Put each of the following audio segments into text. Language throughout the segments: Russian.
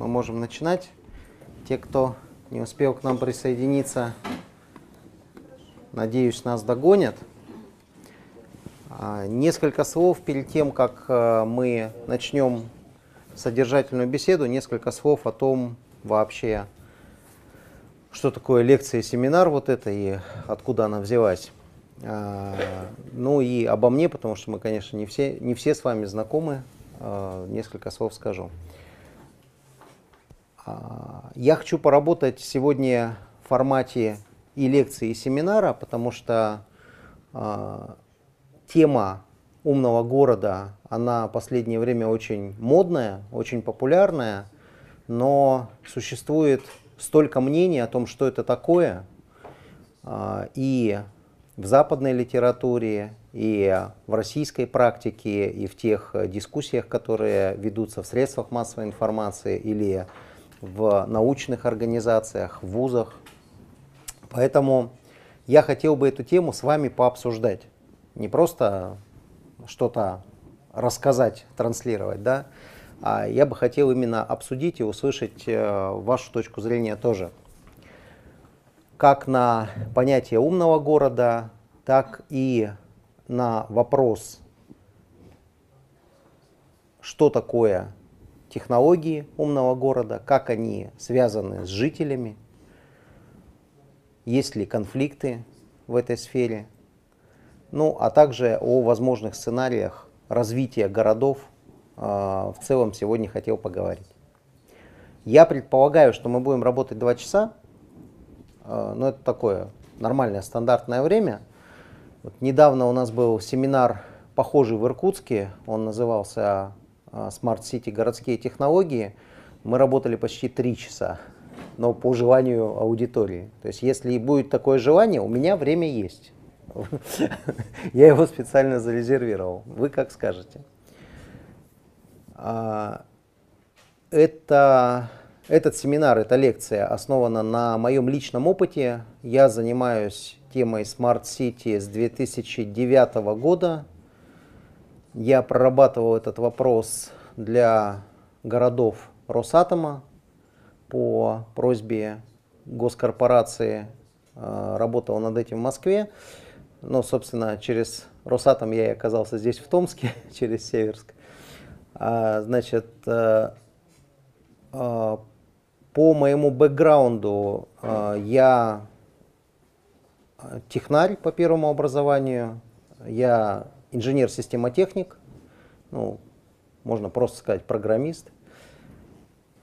мы можем начинать. Те, кто не успел к нам присоединиться, надеюсь, нас догонят. А, несколько слов перед тем, как э, мы начнем содержательную беседу, несколько слов о том вообще, что такое лекция и семинар вот это и откуда она взялась. А, ну и обо мне, потому что мы, конечно, не все, не все с вами знакомы, а, несколько слов скажу. А, я хочу поработать сегодня в формате и лекции, и семинара, потому что тема умного города, она в последнее время очень модная, очень популярная, но существует столько мнений о том, что это такое, и в западной литературе, и в российской практике, и в тех дискуссиях, которые ведутся в средствах массовой информации или в научных организациях, в вузах. Поэтому я хотел бы эту тему с вами пообсуждать. Не просто что-то рассказать, транслировать, да, а я бы хотел именно обсудить и услышать э, вашу точку зрения тоже как на понятие умного города, так и на вопрос, что такое технологии умного города, как они связаны с жителями, есть ли конфликты в этой сфере, ну а также о возможных сценариях развития городов э, в целом сегодня хотел поговорить. Я предполагаю, что мы будем работать два часа, а, но это такое нормальное стандартное время. Вот недавно у нас был семинар похожий в Иркутске, он назывался Smart City городские технологии. Мы работали почти три часа, но по желанию аудитории. То есть если будет такое желание, у меня время есть. Я его специально зарезервировал. Вы как скажете. А, это этот семинар, эта лекция основана на моем личном опыте. Я занимаюсь темой Smart City с 2009 года. Я прорабатывал этот вопрос для городов Росатома по просьбе госкорпорации. Э, работал над этим в Москве. Но, собственно, через Росатом я и оказался здесь, в Томске, через Северск. А, значит, э, э, по моему бэкграунду я технарь по первому образованию, я инженер-системотехник, ну, можно просто сказать программист.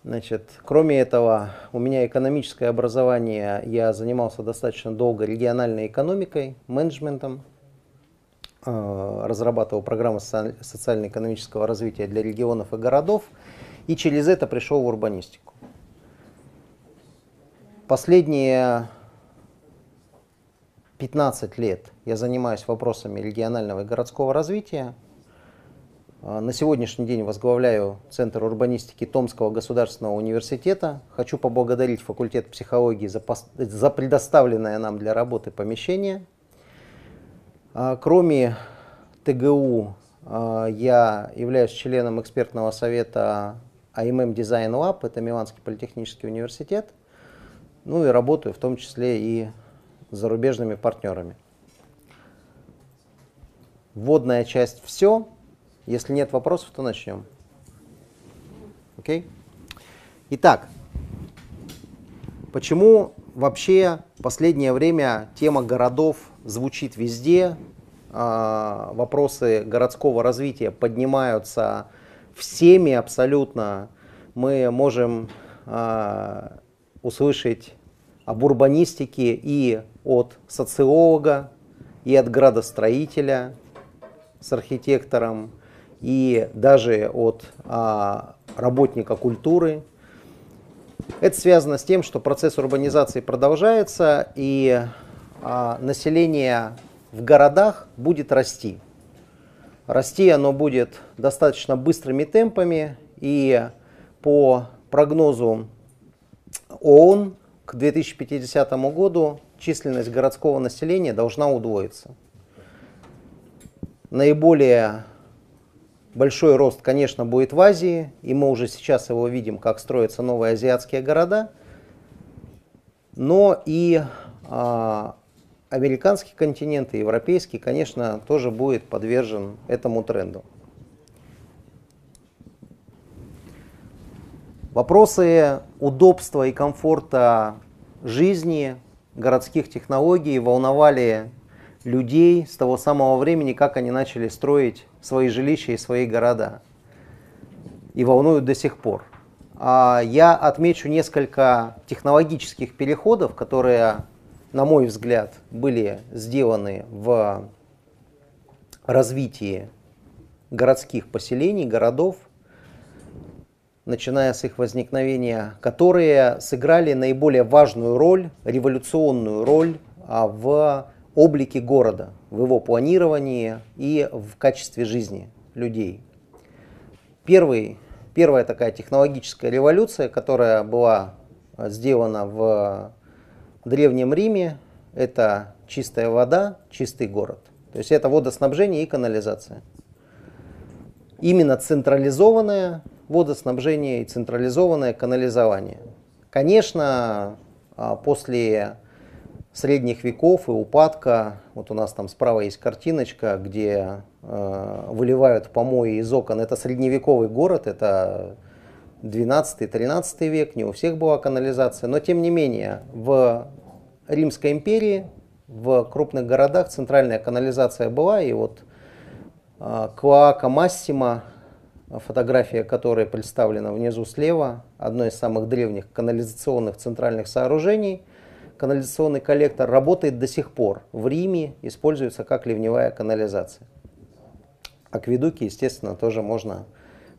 Значит, кроме этого, у меня экономическое образование, я занимался достаточно долго региональной экономикой, менеджментом, э, разрабатывал программы социально-экономического развития для регионов и городов, и через это пришел в урбанистику. Последние 15 лет я занимаюсь вопросами регионального и городского развития. А, на сегодняшний день возглавляю Центр урбанистики Томского государственного университета. Хочу поблагодарить факультет психологии за, за предоставленное нам для работы помещение. А, кроме ТГУ, а, я являюсь членом экспертного совета АММ Design Lab, это Миланский политехнический университет – ну и работаю в том числе и зарубежными партнерами. Вводная часть все. Если нет вопросов, то начнем. Окей? Итак, почему вообще в последнее время тема городов звучит везде, а, вопросы городского развития поднимаются всеми абсолютно. Мы можем а, услышать об урбанистике и от социолога, и от градостроителя с архитектором, и даже от а, работника культуры. Это связано с тем, что процесс урбанизации продолжается, и а, население в городах будет расти. Расти оно будет достаточно быстрыми темпами, и по прогнозу ООН к 2050 году численность городского населения должна удвоиться. Наиболее большой рост, конечно, будет в Азии, и мы уже сейчас его видим, как строятся новые азиатские города. Но и а, американский континент и европейский, конечно, тоже будет подвержен этому тренду. Вопросы удобства и комфорта жизни, городских технологий волновали людей с того самого времени, как они начали строить свои жилища и свои города. И волнуют до сих пор. А я отмечу несколько технологических переходов, которые, на мой взгляд, были сделаны в развитии городских поселений, городов, начиная с их возникновения, которые сыграли наиболее важную роль, революционную роль а, в облике города, в его планировании и в качестве жизни людей. Первый, первая такая технологическая революция, которая была сделана в Древнем Риме, это чистая вода, чистый город. То есть это водоснабжение и канализация. Именно централизованное водоснабжение и централизованное канализование. Конечно, а, после средних веков и упадка. Вот у нас там справа есть картиночка, где э, выливают помои из окон. Это средневековый город, это 12-13 век, не у всех была канализация. Но тем не менее, в Римской империи, в крупных городах центральная канализация была. И вот э, Клоака Массима, фотография которой представлена внизу слева, одно из самых древних канализационных центральных сооружений – канализационный коллектор работает до сих пор. В Риме используется как ливневая канализация. Акведуки, естественно, тоже можно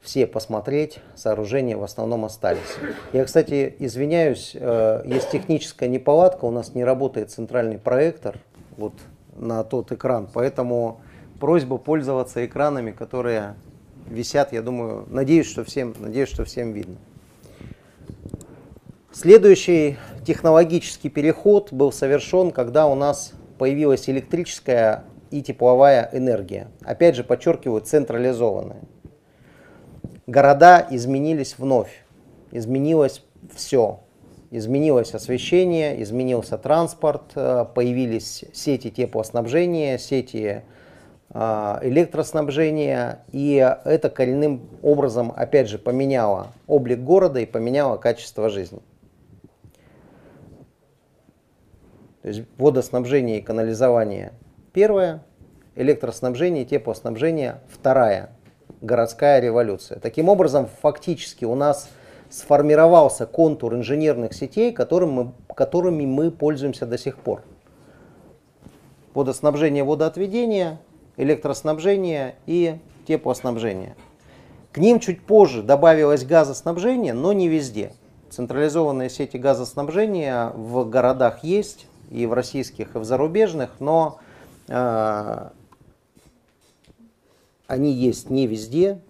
все посмотреть. Сооружения в основном остались. Я, кстати, извиняюсь, э, есть техническая неполадка. У нас не работает центральный проектор вот на тот экран. Поэтому просьба пользоваться экранами, которые висят, я думаю, надеюсь, что всем, надеюсь, что всем видно. Следующий технологический переход был совершен, когда у нас появилась электрическая и тепловая энергия. Опять же, подчеркиваю, централизованная. Города изменились вновь. Изменилось все. Изменилось освещение, изменился транспорт, э, появились сети теплоснабжения, сети электроснабжения, и это коренным образом, опять же, поменяло облик города и поменяло качество жизни. То есть водоснабжение и канализование первое, электроснабжение и теплоснабжение вторая, городская революция. Таким образом, фактически у нас сформировался контур инженерных сетей, которым мы, которыми мы пользуемся до сих пор. Водоснабжение, водоотведение, электроснабжение и теплоснабжение. К ним чуть позже добавилось газоснабжение, но не везде. Централизованные сети газоснабжения в городах есть, и в российских, и в зарубежных, но э, они есть не везде,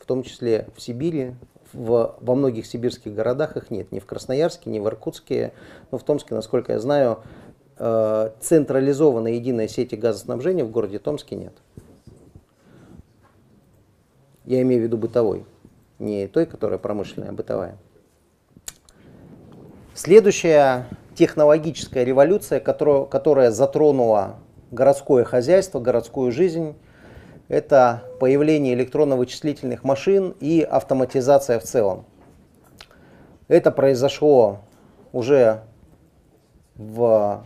в том числе в Сибири, в, во многих сибирских городах их нет, ни в Красноярске, ни в Иркутске, но в Томске, насколько я знаю, централизованной единой сети газоснабжения в городе Томске нет. Я имею в виду бытовой, не той, которая промышленная, а бытовая. Следующая технологическая революция, которая, которая затронула городское хозяйство, городскую жизнь, это появление электронно-вычислительных машин и автоматизация в целом. Это произошло уже в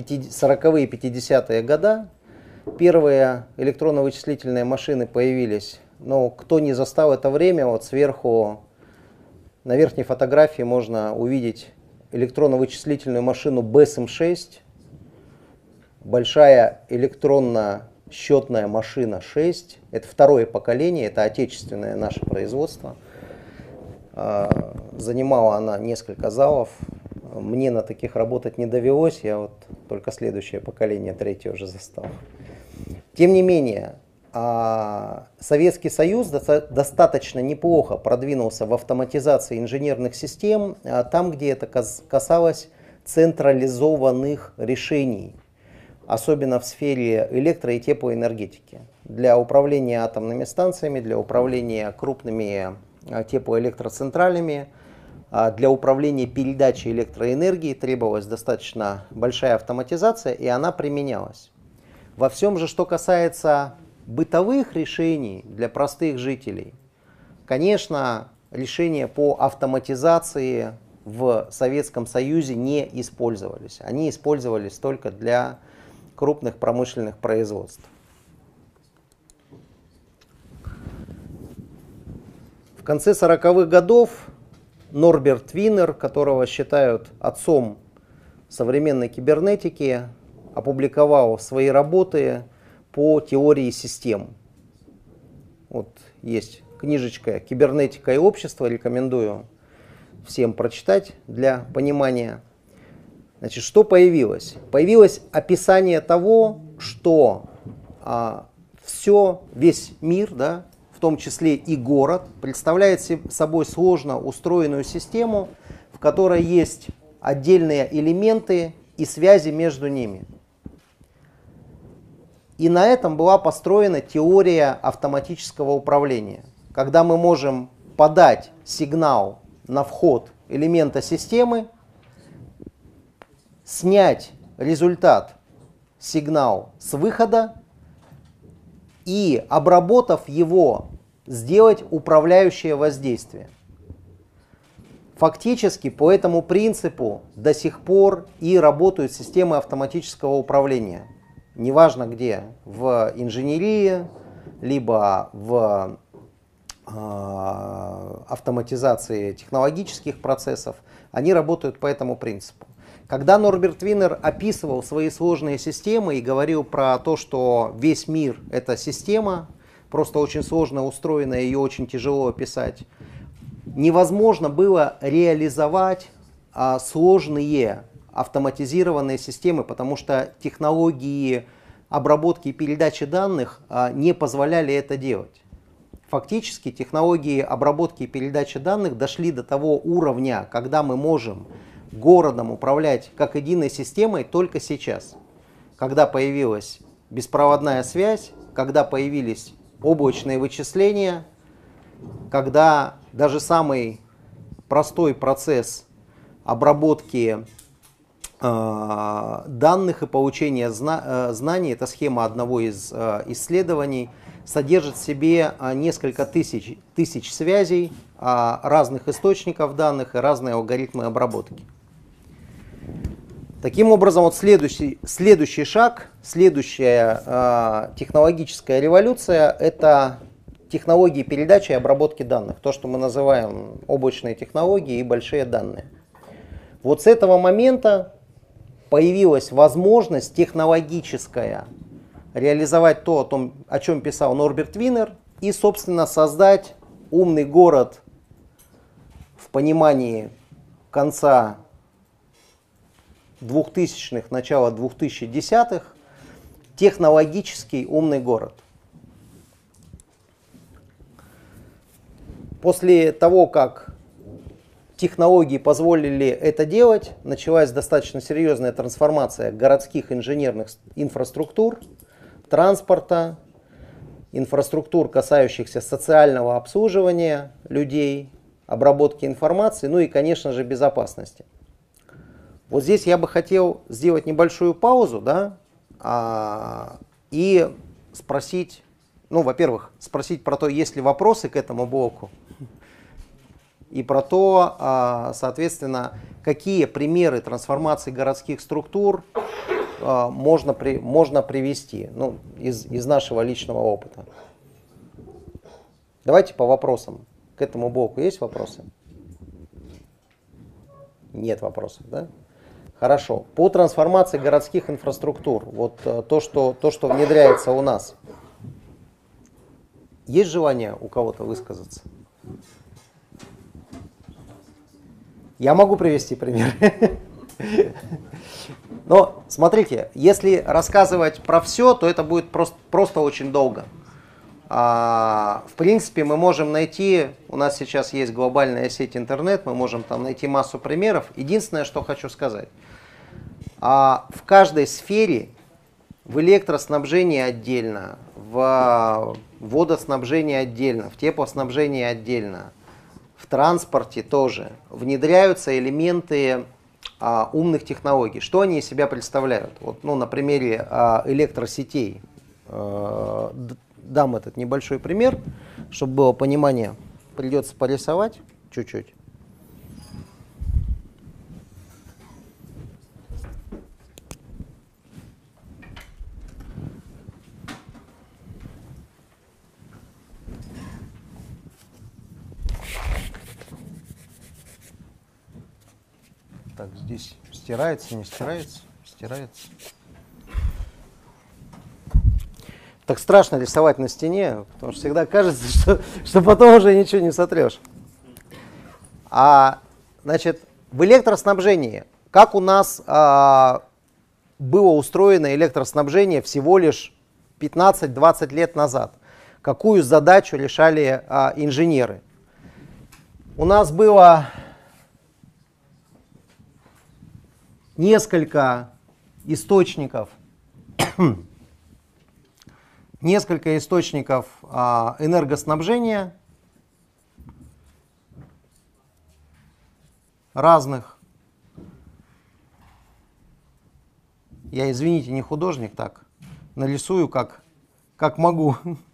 40-е и 50-е годы. Первые электронно-вычислительные машины появились, но кто не застал это время, вот сверху на верхней фотографии можно увидеть электронно-вычислительную машину BSM-6, большая электронно-счетная машина 6. Это второе поколение, это отечественное наше производство. А, занимала она несколько залов. Мне на таких работать не довелось, я вот только следующее поколение, третье уже застал. Тем не менее, а Советский Союз достаточно неплохо продвинулся в автоматизации инженерных систем, а там, где это касалось централизованных решений, особенно в сфере электро- и теплоэнергетики. для управления атомными станциями, для управления крупными а, теплоэлектроцентралями, для управления передачей электроэнергии требовалась достаточно большая автоматизация, и она применялась. Во всем же, что касается бытовых решений для простых жителей, конечно, решения по автоматизации в Советском Союзе не использовались. Они использовались только для крупных промышленных производств. В конце 40-х годов Норберт Винер, которого считают отцом современной кибернетики, опубликовал свои работы по теории систем. Вот есть книжечка «Кибернетика и общество», рекомендую всем прочитать для понимания. Значит, что появилось? Появилось описание того, что а, все, весь мир, да, в том числе и город, представляет собой сложно устроенную систему, в которой есть отдельные элементы и связи между ними. И на этом была построена теория автоматического управления, когда мы можем подать сигнал на вход элемента системы, снять результат, сигнал с выхода и, обработав его, сделать управляющее воздействие. Фактически по этому принципу до сих пор и работают системы автоматического управления. Неважно где, в инженерии, либо в а, автоматизации технологических процессов, они работают по этому принципу. Когда Норберт Винер описывал свои сложные системы и говорил про то, что весь мир – это система, просто очень сложно устроенная, ее очень тяжело описать, невозможно было реализовать а, сложные автоматизированные системы, потому что технологии обработки и передачи данных а, не позволяли это делать. Фактически технологии обработки и передачи данных дошли до того уровня, когда мы можем городом управлять как единой системой только сейчас. Когда появилась беспроводная связь, когда появились облачные вычисления, когда даже самый простой процесс обработки э, данных и получения зна э, знаний, это схема одного из э, исследований – содержит в себе а, несколько тысяч, тысяч связей а, разных источников данных и разные алгоритмы обработки. Таким образом, вот следующий, следующий шаг, следующая э, технологическая революция – это технологии передачи и обработки данных, то, что мы называем облачные технологии и большие данные. Вот с этого момента появилась возможность технологическая реализовать то, о, том, о чем писал Норберт Винер, и, собственно, создать умный город в понимании конца 2000-х, начала 2010-х, технологический умный город. После того, как технологии позволили это делать, началась достаточно серьезная трансформация городских инженерных инфраструктур – транспорта, инфраструктур, касающихся социального обслуживания людей, обработки информации, ну и, конечно же, безопасности. Вот здесь я бы хотел сделать небольшую паузу, да, а, и спросить, ну, во-первых, спросить про то, есть ли вопросы к этому блоку, и про то, а, соответственно, какие примеры трансформации городских структур а, можно, при, можно привести ну, из, из нашего личного опыта. Давайте по вопросам. К этому блоку есть вопросы? Нет вопросов, да? Хорошо. По трансформации городских инфраструктур, вот э, то, что, то, что внедряется у нас, есть желание у кого-то высказаться? Я могу привести пример. Но смотрите, если рассказывать про все, то это будет просто, просто очень долго. А, в принципе, мы можем найти, у нас сейчас есть глобальная сеть интернет, мы можем там найти массу примеров. Единственное, что хочу сказать, а, в каждой сфере, в электроснабжении отдельно, в водоснабжении отдельно, в теплоснабжении отдельно, в транспорте тоже внедряются элементы а, умных технологий. Что они из себя представляют? Вот, ну, на примере а, электросетей а, дам этот небольшой пример, чтобы было понимание. Придется порисовать чуть-чуть. Так, здесь стирается, не стирается, стирается. Так страшно рисовать на стене, потому что всегда кажется, что, что потом уже ничего не сотрешь. А, значит, в электроснабжении, как у нас а, было устроено электроснабжение всего лишь 15-20 лет назад, какую задачу решали а, инженеры. У нас было несколько источников, несколько источников а, энергоснабжения разных. Я, извините, не художник, так нарисую как, как могу.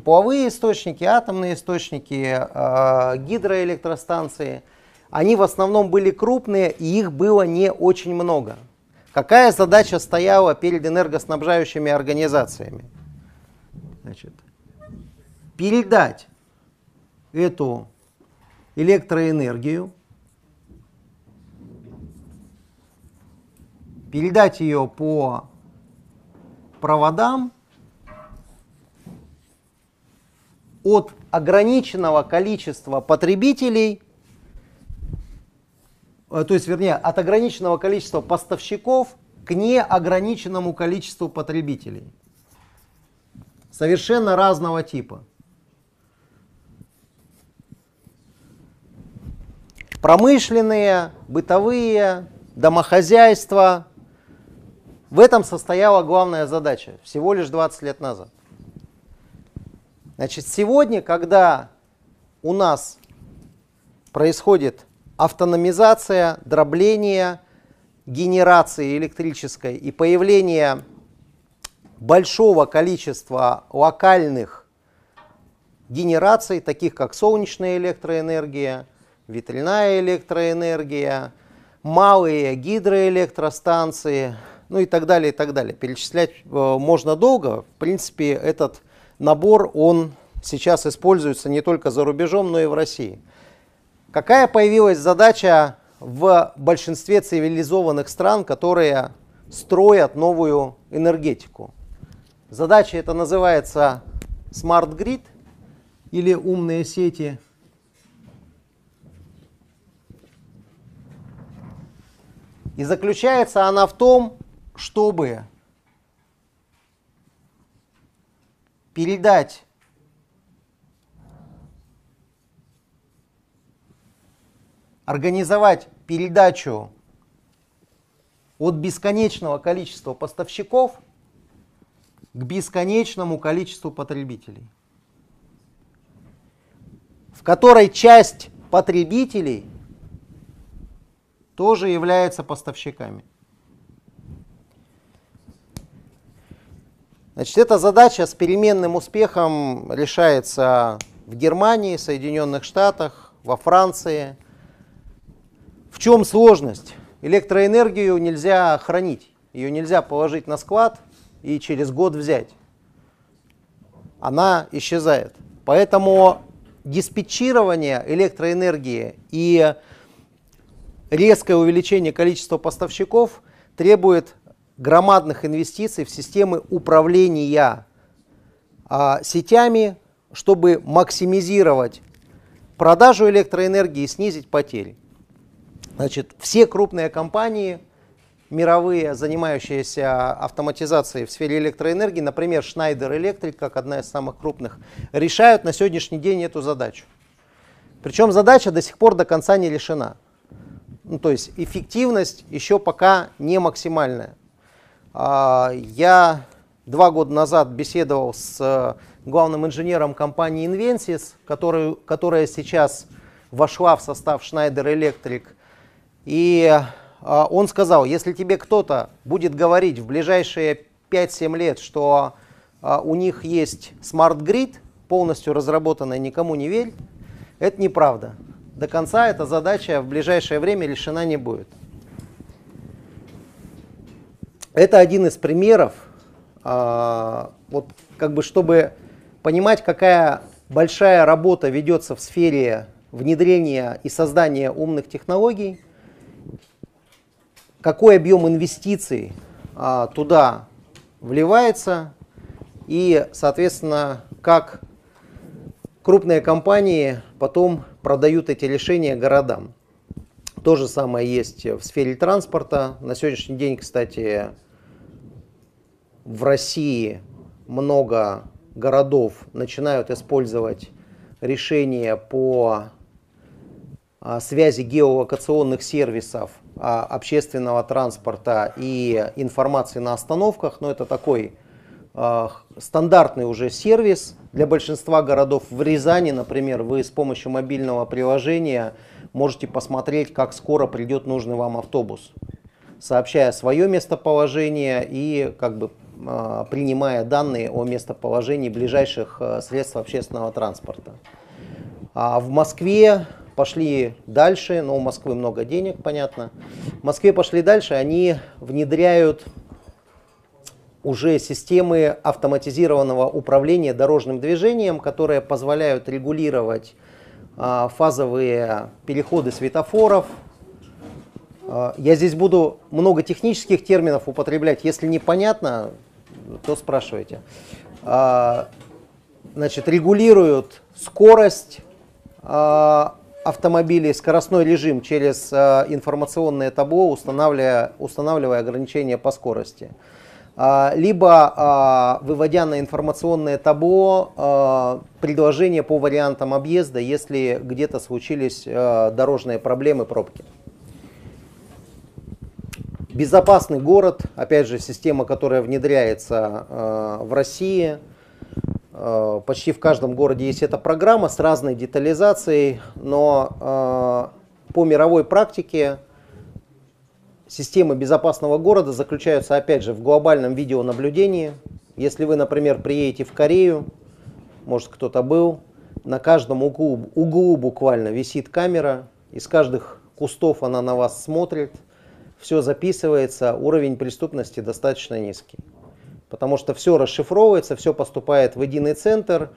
тепловые источники, атомные источники, э, гидроэлектростанции, они в основном были крупные, и их было не очень много. Какая задача стояла перед энергоснабжающими организациями? Значит, передать эту электроэнергию, передать ее по проводам от ограниченного количества потребителей, э, то есть, вернее, от ограниченного количества поставщиков к неограниченному количеству потребителей. Совершенно разного типа. Промышленные, бытовые, домохозяйства. В этом состояла главная задача всего лишь 20 лет назад. Значит, сегодня, когда у нас происходит автономизация, дробление генерации электрической и появление большого количества локальных генераций, таких как солнечная электроэнергия, ветряная электроэнергия, малые гидроэлектростанции, ну и так далее, и так далее. Перечислять э, можно долго. В принципе, этот набор, он сейчас используется не только за рубежом, но и в России. Какая появилась задача в большинстве цивилизованных стран, которые строят новую энергетику? Задача это называется Smart Grid или умные сети. И заключается она в том, чтобы передать организовать передачу от бесконечного количества поставщиков к бесконечному количеству потребителей, в которой часть потребителей тоже является поставщиками. Значит, эта задача с переменным успехом решается в Германии, Соединенных Штатах, во Франции. В чем сложность? Электроэнергию нельзя хранить, ее нельзя положить на склад и через год взять. Она исчезает. Поэтому диспетчирование электроэнергии и резкое увеличение количества поставщиков требует громадных инвестиций в системы управления а, сетями, чтобы максимизировать продажу электроэнергии и снизить потери. Значит, все крупные компании мировые, занимающиеся автоматизацией в сфере электроэнергии, например, Schneider Electric, как одна из самых крупных, решают на сегодняшний день эту задачу. Причем задача до сих пор до конца не решена. ну, то есть эффективность еще пока не максимальная. А, я два года назад беседовал с главным инженером компании Invensys, который, которая сейчас вошла в состав Schneider Electric. И а, он сказал, если тебе кто-то будет говорить в ближайшие 5-7 лет, что а, у них есть Grid, полностью разработанная, никому не верь, это неправда. До конца эта задача в ближайшее время решена не будет. Это один из примеров, а, вот как бы чтобы понимать, какая большая работа ведется в сфере внедрения и создания умных технологий, какой объем инвестиций а, туда вливается и, соответственно, как крупные компании потом продают эти решения городам. То же самое есть в сфере транспорта. На сегодняшний день, кстати, в России много городов начинают использовать решения по а, связи геолокационных сервисов а, общественного транспорта и информации на остановках. Но это такой а, стандартный уже сервис для большинства городов. В Рязани, например, вы с помощью мобильного приложения можете посмотреть, как скоро придет нужный вам автобус, сообщая свое местоположение и как бы а, принимая данные о местоположении ближайших а, средств общественного транспорта. А в Москве пошли дальше, но у Москвы много денег, понятно. В Москве пошли дальше, они внедряют уже системы автоматизированного управления дорожным движением, которые позволяют регулировать фазовые переходы светофоров, я здесь буду много технических терминов употреблять. Если непонятно, то спрашивайте. А, значит, регулируют скорость а, автомобилей, скоростной режим через а, информационное табло, устанавливая, устанавливая ограничения по скорости. Либо выводя на информационное табло предложения по вариантам объезда, если где-то случились дорожные проблемы, пробки. Безопасный город, опять же, система, которая внедряется в России. Почти в каждом городе есть эта программа с разной детализацией, но по мировой практике системы безопасного города заключаются, опять же, в глобальном видеонаблюдении. Если вы, например, приедете в Корею, может кто-то был, на каждом углу, углу буквально висит камера, из каждых кустов она на вас смотрит – все записывается, уровень преступности достаточно низкий. Потому что все расшифровывается, все поступает в единый центр.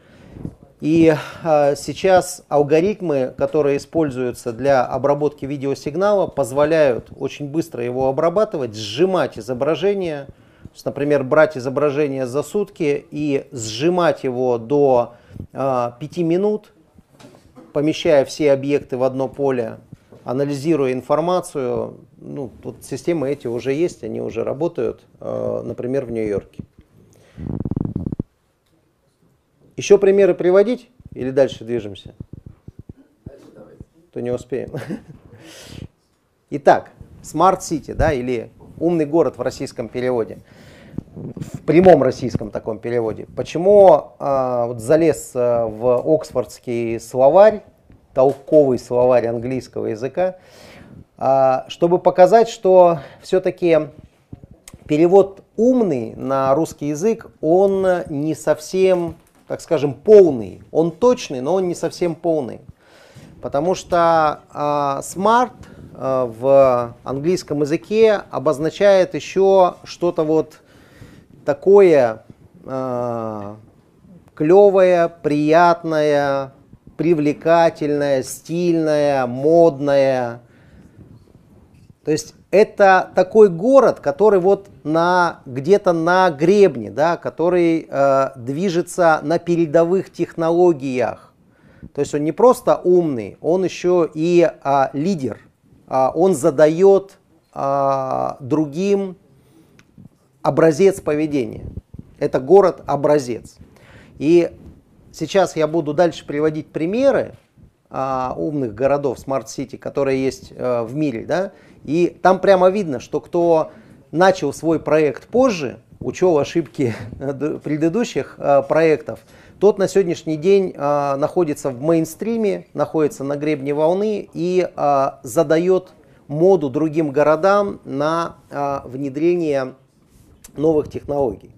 И а, сейчас алгоритмы, которые используются для обработки видеосигнала, позволяют очень быстро его обрабатывать, сжимать изображение. То есть, например, брать изображение за сутки и сжимать его до а, 5 минут, помещая все объекты в одно поле, анализируя информацию, ну, тут системы эти уже есть, они уже работают, э, например, в Нью-Йорке. Еще примеры приводить или дальше движемся? То не успеем. Итак, Smart City, да, или умный город в российском переводе, в прямом российском таком переводе. Почему э, вот залез э, в Оксфордский словарь толковый словарь английского языка, а, чтобы показать, что все-таки перевод умный на русский язык, он не совсем, так скажем, полный. Он точный, но он не совсем полный. Потому что а, smart а, в английском языке обозначает еще что-то вот такое клевое, приятное, привлекательная, стильная, модная. То есть это такой город, который вот на, где-то на гребне, да, который э, движется на передовых технологиях. То есть он не просто умный, он еще и э, лидер. Э, он задает э, другим образец поведения. Это город-образец. И Сейчас я буду дальше приводить примеры, а, умных городов, smart city, которые есть а, в мире, да, и там прямо видно, что кто начал свой проект позже, учел ошибки предыдущих а, проектов, тот на сегодняшний день а, находится в мейнстриме, находится на гребне волны и а, задает моду другим городам на внедрение новых технологий.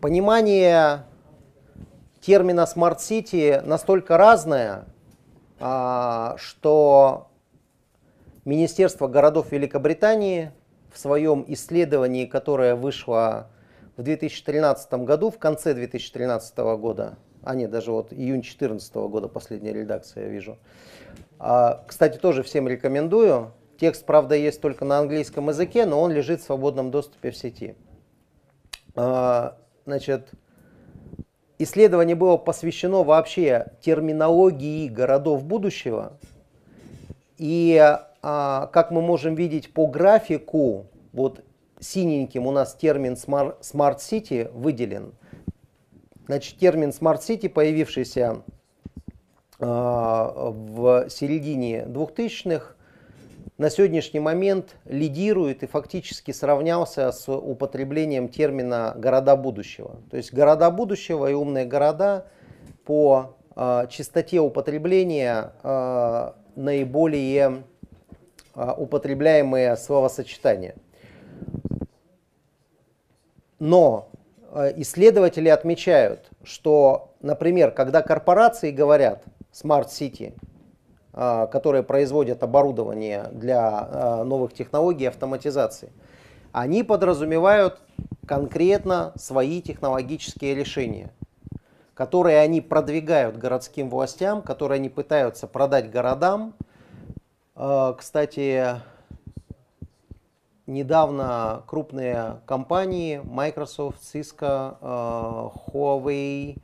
Понимание термина City настолько разное, что Министерство городов Великобритании в своем исследовании, которое вышло в 2013 году, в конце 2013 года, а нет, даже вот июнь 2014 года последняя редакция я вижу. А, кстати, тоже всем рекомендую. Текст, правда, есть только на английском языке, но он лежит в свободном доступе в сети. А, значит, исследование было посвящено вообще терминологии городов будущего. И а, как мы можем видеть по графику, вот синеньким у нас термин Smart City выделен. Значит, термин Smart City, появившийся а, в середине 2000-х, на сегодняшний момент лидирует и фактически сравнялся с употреблением термина «города будущего». То есть города будущего и умные города по э, частоте употребления э, наиболее э, употребляемые словосочетания. Но исследователи отмечают, что, например, когда корпорации говорят а, которые производят оборудование для а, новых технологий автоматизации, они подразумевают конкретно свои технологические решения, которые они продвигают городским властям, которые они пытаются продать городам. А, кстати, недавно крупные компании Microsoft, Cisco, Huawei,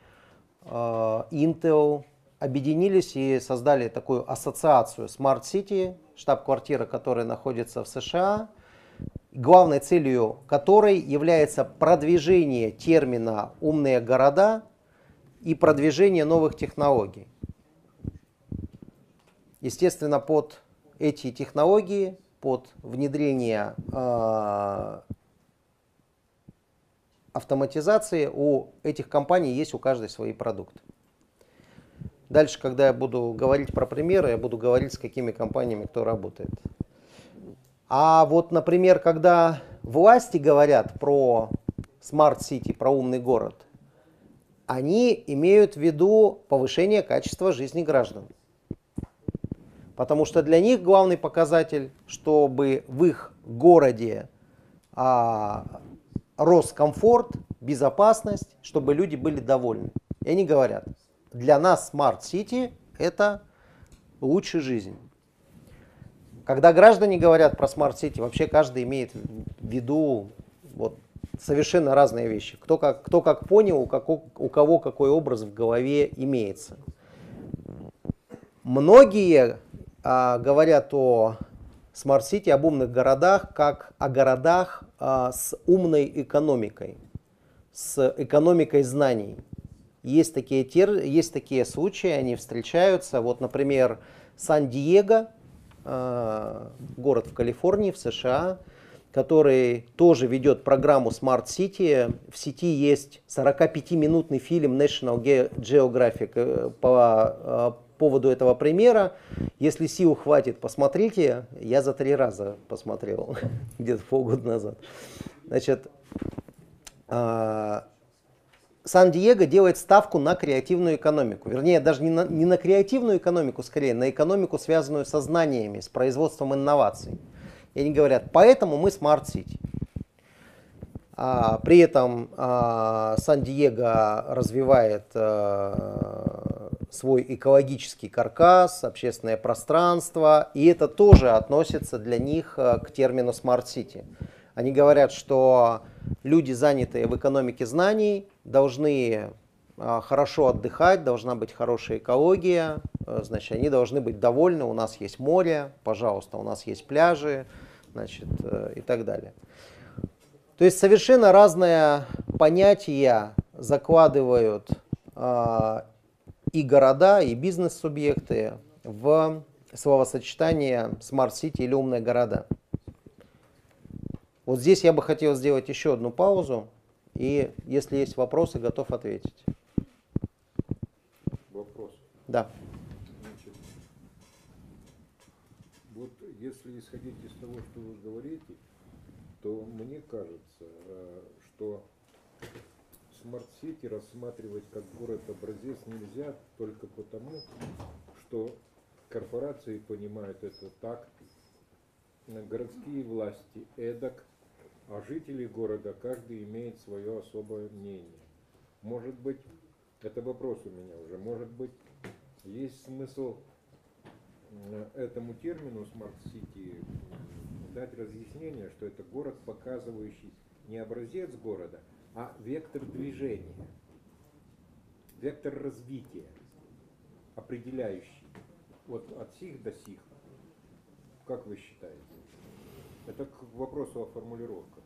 Intel – объединились и создали такую ассоциацию Smart City, штаб-квартира которой находится в США, главной целью которой является продвижение термина «умные города» и продвижение новых технологий. Естественно, под эти технологии, под внедрение э, автоматизации у этих компаний есть у каждой свои продукты. Дальше, когда я буду говорить про примеры, я буду говорить, с какими компаниями кто работает. А вот, например, когда власти говорят про City, про умный город, они имеют в виду повышение качества жизни граждан. Потому что для них главный показатель, чтобы в их городе а, рос комфорт, безопасность, чтобы люди были довольны. И они говорят, для нас City это лучшая жизнь. Когда граждане говорят про City, вообще каждый имеет в виду вот, совершенно разные вещи. Кто как, кто как понял, у, как, у кого какой образ в голове имеется. Многие а, говорят о City, об умных городах, как о городах а, с умной экономикой, с экономикой знаний. Есть такие, тер... есть такие случаи, они встречаются. Вот, например, Сан-Диего, э, город в Калифорнии, в США, который тоже ведет программу Smart City. В сети есть 45-минутный фильм National Geographic э, по э, поводу этого примера. Если сил хватит, посмотрите. Я за три раза посмотрел, где-то полгода назад. Значит, Сан-Диего делает ставку на креативную экономику. Вернее, даже не на, не на креативную экономику, скорее, на экономику, связанную со знаниями, с производством инноваций. И они говорят, поэтому мы City. А, при этом а, Сан-Диего развивает а, свой экологический каркас, общественное пространство, и это тоже относится для них а, к термину City. Они говорят, что люди, занятые в экономике знаний, должны а, хорошо отдыхать, должна быть хорошая экология, э, значит, они должны быть довольны, у нас есть море, пожалуйста, у нас есть пляжи, значит, э, и так далее. То есть совершенно разные понятия закладывают э, и города, и бизнес-субъекты в словосочетание City или умные города. Вот здесь я бы хотел сделать еще одну паузу, и если есть вопросы, готов ответить. Вопрос. Да. Значит, вот если исходить из того, что вы говорите, то мне кажется, э, что City рассматривать как город-образец нельзя только потому, что корпорации понимают это так, городские власти эдак, а жители города каждый имеет свое особое мнение. Может быть, это вопрос у меня уже, может быть, есть смысл э, этому термину Smart City дать разъяснение, что это город, показывающий не образец города, а вектор движения, вектор развития, определяющий вот от сих до сих. Как вы считаете? Это к вопросу о формулировках.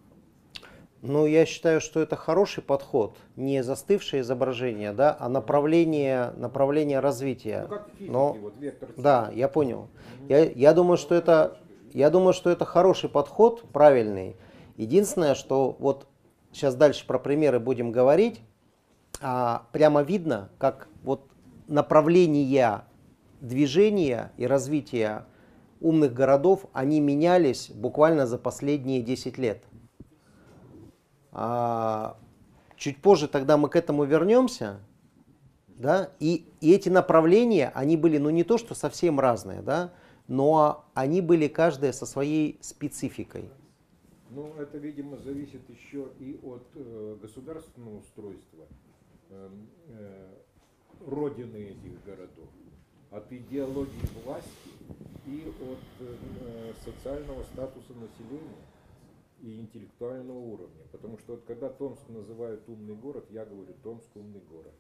Ну, я считаю, что это хороший подход, не застывшее изображение, да, а направление, направление развития. Ну, как в физике, Но, вот вектор. да, я понял. Я, я думаю, что это, я думаю, что это хороший подход, правильный. Единственное, что вот сейчас дальше про примеры будем говорить, а, прямо видно, как вот направления движения и развития умных городов, они менялись буквально за последние 10 лет. А, чуть позже тогда мы к этому вернемся, да, и, и эти направления, они были, ну не то, что совсем разные, да, но они были каждая со своей спецификой. Ну, это, видимо, зависит еще и от э, государственного устройства э, э, родины этих городов, от идеологии власти и от э, социального статуса населения и интеллектуального уровня. Потому что вот когда Томск называют умный город, я говорю Томск умный город.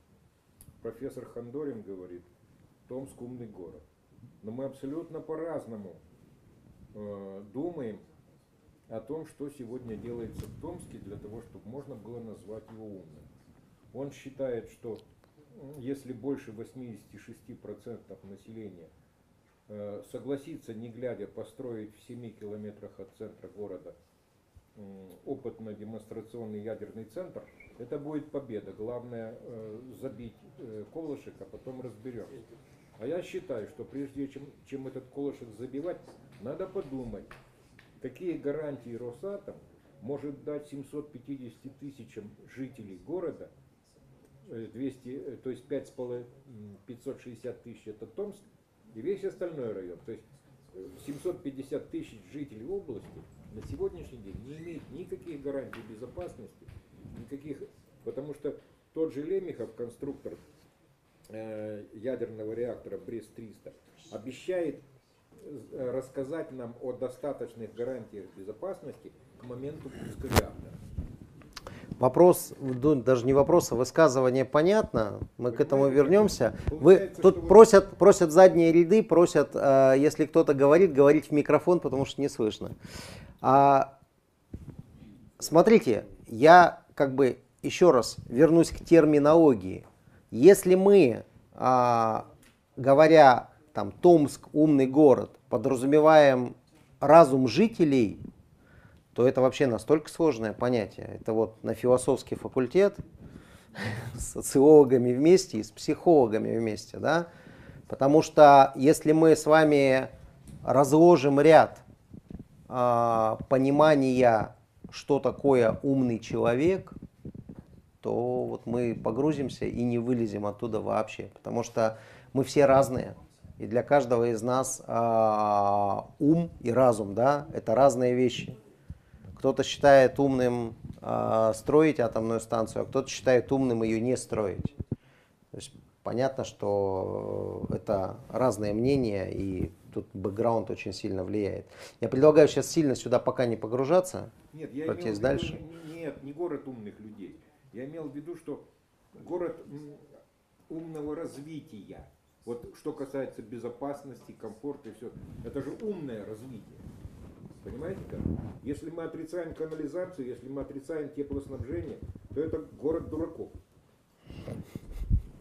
Профессор Хандорин говорит Томск умный город. Но мы абсолютно по-разному э, думаем о том, что сегодня делается в Томске для того, чтобы можно было назвать его умным. Он считает, что если больше 86% населения согласится, не глядя, построить в 7 километрах от центра города опытно-демонстрационный ядерный центр, это будет победа. Главное э, забить э, колышек, а потом разберемся. А я считаю, что прежде чем, чем этот колышек забивать, надо подумать, какие гарантии Росатом может дать 750 тысячам жителей города, 200, то есть 5, 560 тысяч это Томск, и весь остальной район. То есть 750 тысяч жителей области на сегодняшний день не имеют никаких гарантий безопасности, никаких, потому что тот же Лемехов, конструктор э, ядерного реактора Брест-300, обещает э, рассказать нам о достаточных гарантиях безопасности к моменту пуска реактора. Вопрос, даже не вопрос, а высказывание понятно. Мы к этому вернемся. Вы тут просят, просят задние ряды, просят, э, если кто-то говорит, говорить в микрофон, потому что не слышно. А, смотрите, я как бы еще раз вернусь к терминологии. Если мы, а, говоря там Томск, умный город, подразумеваем разум жителей, то это вообще настолько сложное понятие. Это вот на философский факультет с социологами вместе и с психологами вместе, да? Потому что если мы с вами разложим ряд э, понимания, что такое умный человек, то вот мы погрузимся и не вылезем оттуда вообще, потому что мы все разные. И для каждого из нас э, ум и разум, да, это разные вещи. Кто-то считает умным э, строить атомную станцию, а кто-то считает умным ее не строить. То есть понятно, что это разные мнения, и тут бэкграунд очень сильно влияет. Я предлагаю сейчас сильно сюда пока не погружаться. Нет, я имел в виду, дальше. Нет, не город умных людей. Я имел в виду, что город умного развития. Вот что касается безопасности, комфорта и все. Это же умное развитие. Понимаете как? Если мы отрицаем канализацию, если мы отрицаем теплоснабжение, то это город дураков.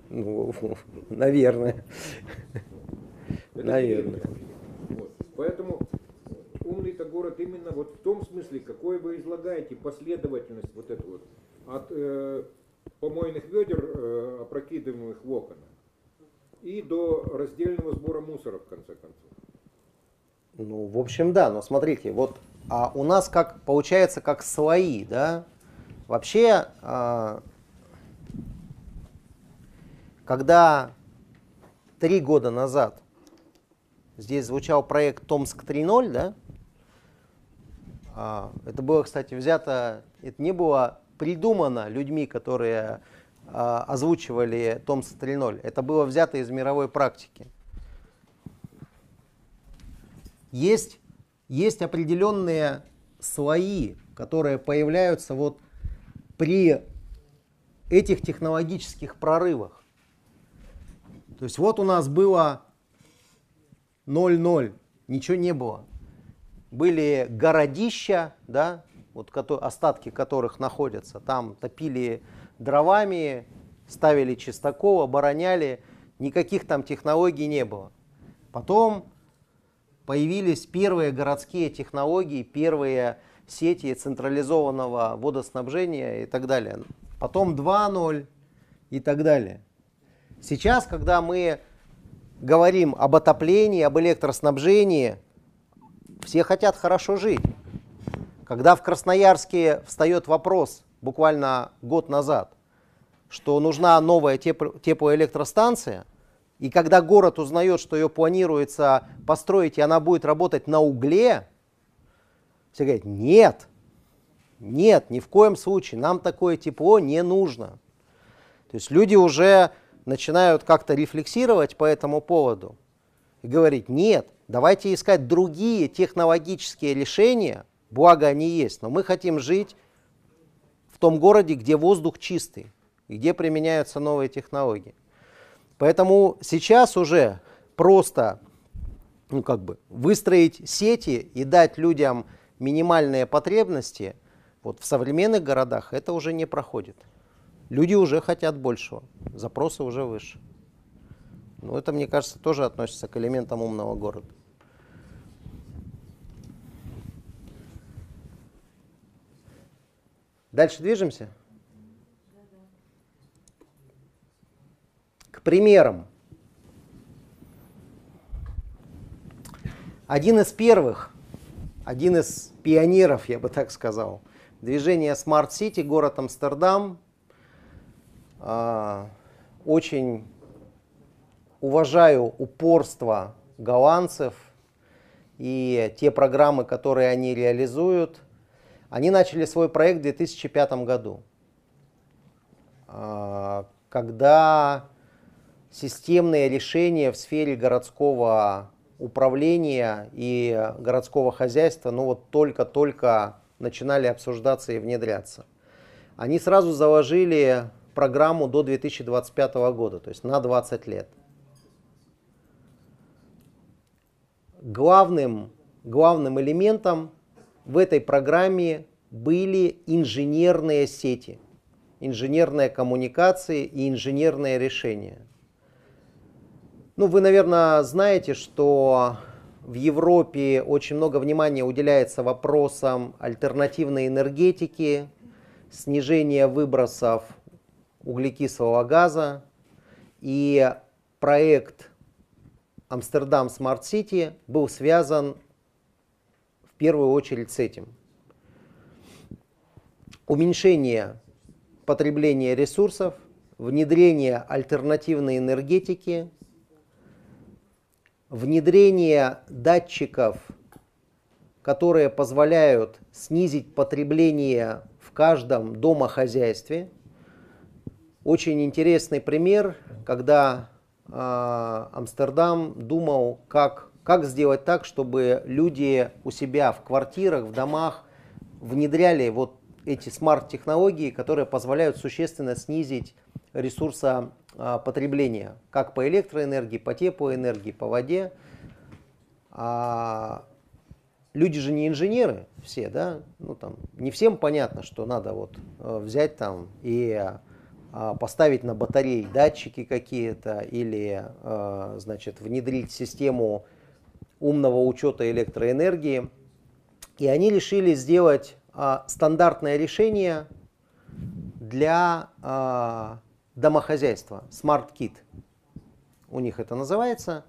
Ну, наверное. Это Наверное. Вот. Поэтому умный-то город именно вот в том смысле, какой вы излагаете последовательность вот эту вот от э, помойных ведер, э, опрокидываемых в окна, и до раздельного сбора мусора в конце концов. Ну, в общем, да, но смотрите, вот а у нас как получается как слои, да? Вообще, а, когда три года назад здесь звучал проект Томск 3.0, да? А, это было, кстати, взято, это не было придумано людьми, которые а, озвучивали Томск 3.0. Это было взято из мировой практики. Есть, есть определенные слои, которые появляются вот при этих технологических прорывах. То есть вот у нас было 0-0, ничего не было. Были городища, да, вот остатки которых находятся, там топили дровами, ставили чистокол, обороняли, никаких там технологий не было. Потом появились первые городские технологии, первые сети централизованного водоснабжения и так далее. Потом 2.0 и так далее. Сейчас, когда мы говорим об отоплении, об электроснабжении, все хотят хорошо жить. Когда в Красноярске встает вопрос, буквально год назад, что нужна новая теплоэлектростанция, и когда город узнает, что ее планируется построить, и она будет работать на угле, все говорят, нет, нет, ни в коем случае, нам такое тепло не нужно. То есть люди уже начинают как-то рефлексировать по этому поводу и говорить, нет, давайте искать другие технологические решения, благо они есть, но мы хотим жить в том городе, где воздух чистый, где применяются новые технологии. Поэтому сейчас уже просто ну, как бы, выстроить сети и дать людям минимальные потребности вот в современных городах это уже не проходит. Люди уже хотят большего, запросы уже выше. Ну, это, мне кажется, тоже относится к элементам умного города. Дальше движемся? К примерам. Один из первых, один из пионеров, я бы так сказал, движения Smart City, город Амстердам, а, очень уважаю упорство голландцев и те программы, которые они реализуют. Они начали свой проект в 2005 году, а, когда системные решения в сфере городского управления и городского хозяйства ну вот только-только начинали обсуждаться и внедряться. Они сразу заложили программу до 2025 года, то есть на 20 лет. Главным, главным элементом в этой программе были инженерные сети, инженерные коммуникации и инженерные решения. Ну, вы, наверное, знаете, что в Европе очень много внимания уделяется вопросам альтернативной энергетики, снижения выбросов углекислого газа. И проект Amsterdam Smart City был связан в первую очередь с этим. Уменьшение потребления ресурсов, внедрение альтернативной энергетики, внедрение датчиков, которые позволяют снизить потребление в каждом домохозяйстве – очень интересный пример, когда э, Амстердам думал, как, как сделать так, чтобы люди у себя в квартирах, в домах внедряли вот эти смарт-технологии, которые позволяют существенно снизить ресурсопотребление, как по электроэнергии, по теплоэнергии, по воде. А люди же не инженеры все, да, ну там не всем понятно, что надо вот э, взять там и а, поставить на батареи датчики какие-то или а, значит, внедрить систему умного учета электроэнергии. И они решили сделать а, стандартное решение для домохозяйства, Smart Kit. У них это называется.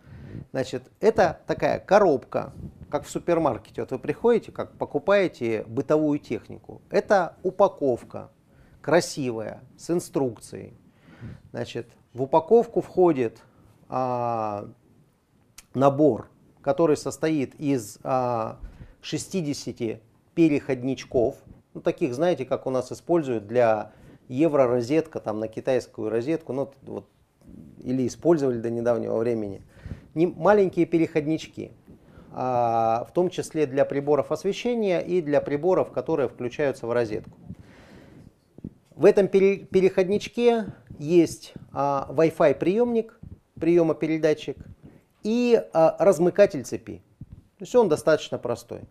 Значит, это такая коробка, как в супермаркете. Вот вы приходите, как покупаете бытовую технику. Это упаковка красивая, с инструкцией. Значит, в упаковку входит а, набор, который состоит из а, 60 переходничков, ну, таких, знаете, как у нас используют для евро-розетка, там на китайскую розетку, ну, вот, или использовали до недавнего времени. Не, маленькие переходнички, а, в том числе для приборов освещения и для приборов, которые включаются в розетку. В этом переходничке есть а, Wi-Fi приемник, приемопередатчик и а, размыкатель цепи. То есть он достаточно простой.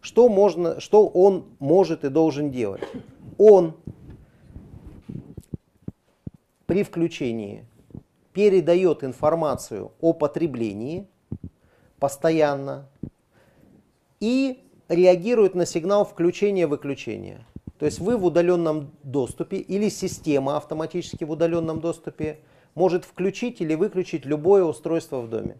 Что, можно, что он может и должен делать? Он при включении передает информацию о потреблении постоянно и реагирует на сигнал включения-выключения. То есть вы в удаленном доступе или система автоматически в удаленном доступе может включить или выключить любое устройство в доме.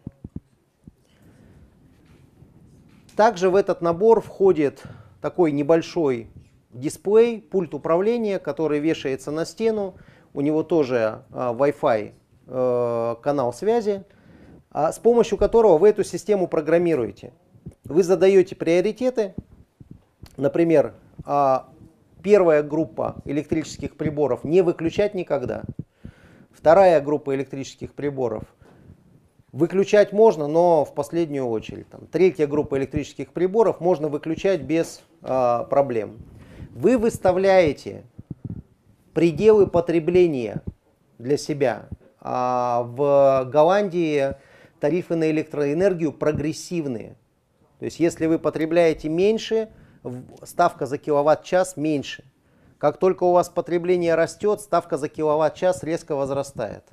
Также в этот набор входит такой небольшой дисплей, пульт управления, который вешается на стену. У него тоже а, Wi-Fi э, канал связи, а, с помощью которого вы эту систему программируете. Вы задаете приоритеты, например, а, Первая группа электрических приборов не выключать никогда. Вторая группа электрических приборов выключать можно, но в последнюю очередь. Там, третья группа электрических приборов можно выключать без проблем. Вы выставляете пределы потребления для себя. А в Голландии тарифы на электроэнергию прогрессивные. То есть если вы потребляете меньше, ставка за киловатт-час меньше. Как только у вас потребление растет, ставка за киловатт-час резко возрастает.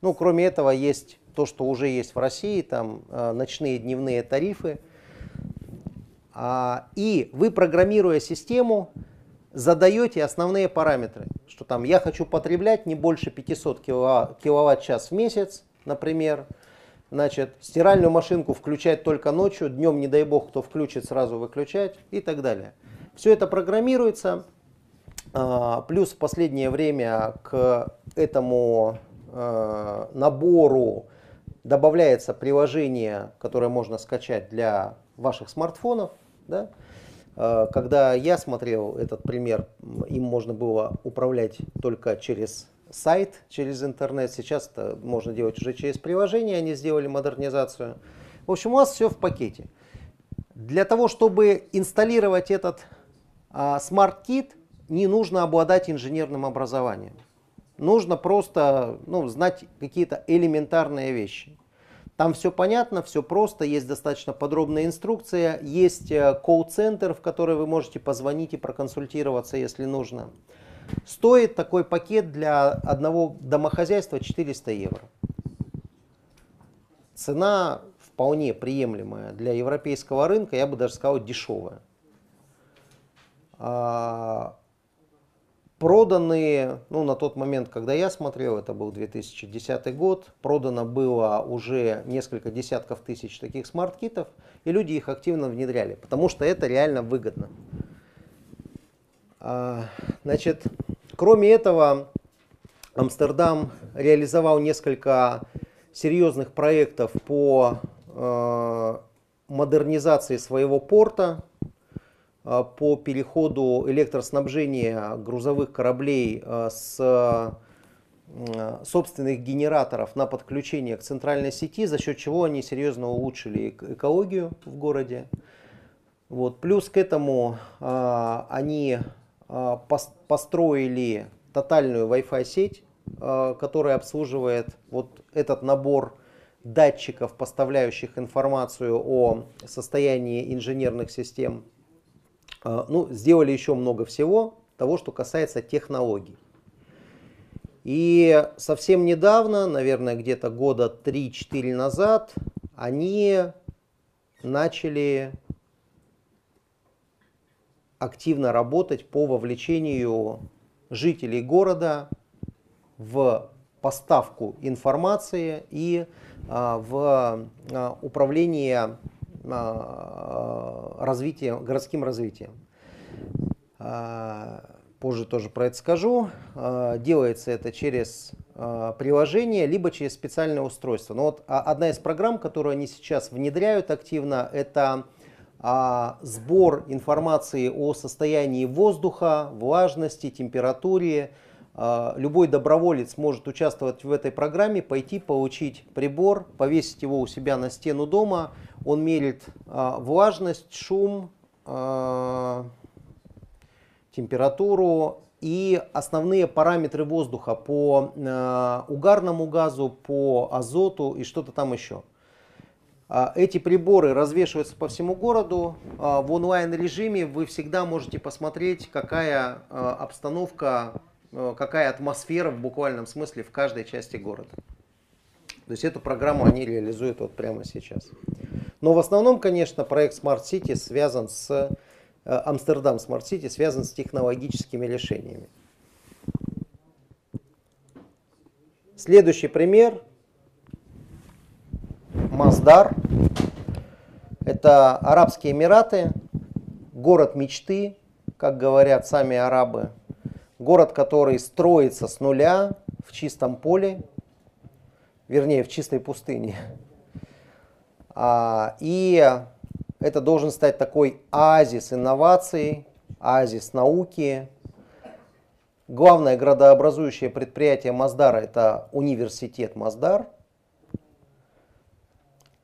Ну, кроме этого, есть то, что уже есть в России, там э, ночные дневные тарифы. А, и вы, программируя систему, задаете основные параметры, что там я хочу потреблять не больше 500 киловатт-час в месяц, например, Значит, стиральную машинку включать только ночью, днем, не дай бог, кто включит, сразу выключать и так далее. Все это программируется. А, плюс в последнее время к этому а, набору добавляется приложение, которое можно скачать для ваших смартфонов. Да? А, когда я смотрел этот пример, им можно было управлять только через сайт через интернет. Сейчас это можно делать уже через приложение, они сделали модернизацию. В общем, у вас все в пакете. Для того, чтобы инсталлировать этот а, Kit, не нужно обладать инженерным образованием. Нужно просто ну, знать какие-то элементарные вещи. Там все понятно, все просто, есть достаточно подробная инструкция, есть э, колл-центр, в который вы можете позвонить и проконсультироваться, если нужно. Стоит такой пакет для одного домохозяйства 400 евро. Цена вполне приемлемая для европейского рынка, я бы даже сказал дешевая. Проданные, ну на тот момент, когда я смотрел, это был 2010 год, продано было уже несколько десятков тысяч таких смарт-китов, и люди их активно внедряли, потому что это реально выгодно. А, значит, кроме этого, Амстердам реализовал несколько серьезных проектов по э, модернизации своего порта, по переходу электроснабжения грузовых кораблей э, с собственных генераторов на подключение к центральной сети, за счет чего они серьезно улучшили экологию в городе. Вот. Плюс к этому они построили тотальную Wi-Fi сеть, которая обслуживает вот этот набор датчиков, поставляющих информацию о состоянии инженерных систем. А, ну, сделали еще много всего того, что касается технологий. И совсем недавно, наверное, где-то года 3-4 назад, они начали активно работать по вовлечению жителей города в поставку информации и а, в а, управление развитием, городским развитием. Позже тоже про это скажу. Делается это через приложение, либо через специальное устройство. Но вот одна из программ, которую они сейчас внедряют активно, это сбор информации о состоянии воздуха, влажности, температуре, а, любой доброволец может участвовать в этой программе, пойти получить прибор, повесить его у себя на стену дома. Он мерит а, влажность, шум, а, температуру и основные параметры воздуха по угарному газу, по азоту и что-то там еще. Эти приборы развешиваются по всему городу. В онлайн режиме вы всегда можете посмотреть, какая обстановка какая атмосфера в буквальном смысле в каждой части города. То есть эту программу они реализуют вот прямо сейчас. Но в основном, конечно, проект Smart City связан с э, Амстердам Smart City связан с технологическими решениями. Следующий пример. Маздар. Это Арабские Эмираты, город мечты, как говорят сами арабы. Город, который строится с нуля в чистом поле, вернее, в чистой пустыне. А, и это должен стать такой оазис инноваций, оазис науки. Главное градообразующее предприятие Маздара – это университет Маздар.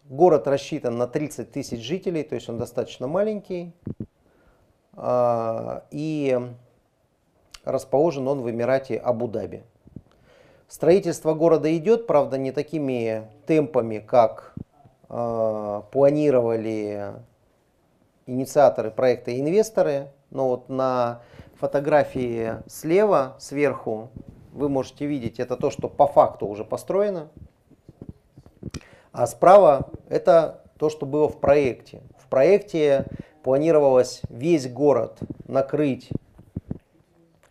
Город рассчитан на 30 тысяч жителей, то есть он достаточно маленький. А, и Расположен он в Эмирате Абу-Даби. Строительство города идет, правда, не такими темпами, как э, планировали инициаторы проекта и инвесторы. Но вот на фотографии слева, сверху, вы можете видеть, это то, что по факту уже построено. А справа это то, что было в проекте. В проекте планировалось весь город накрыть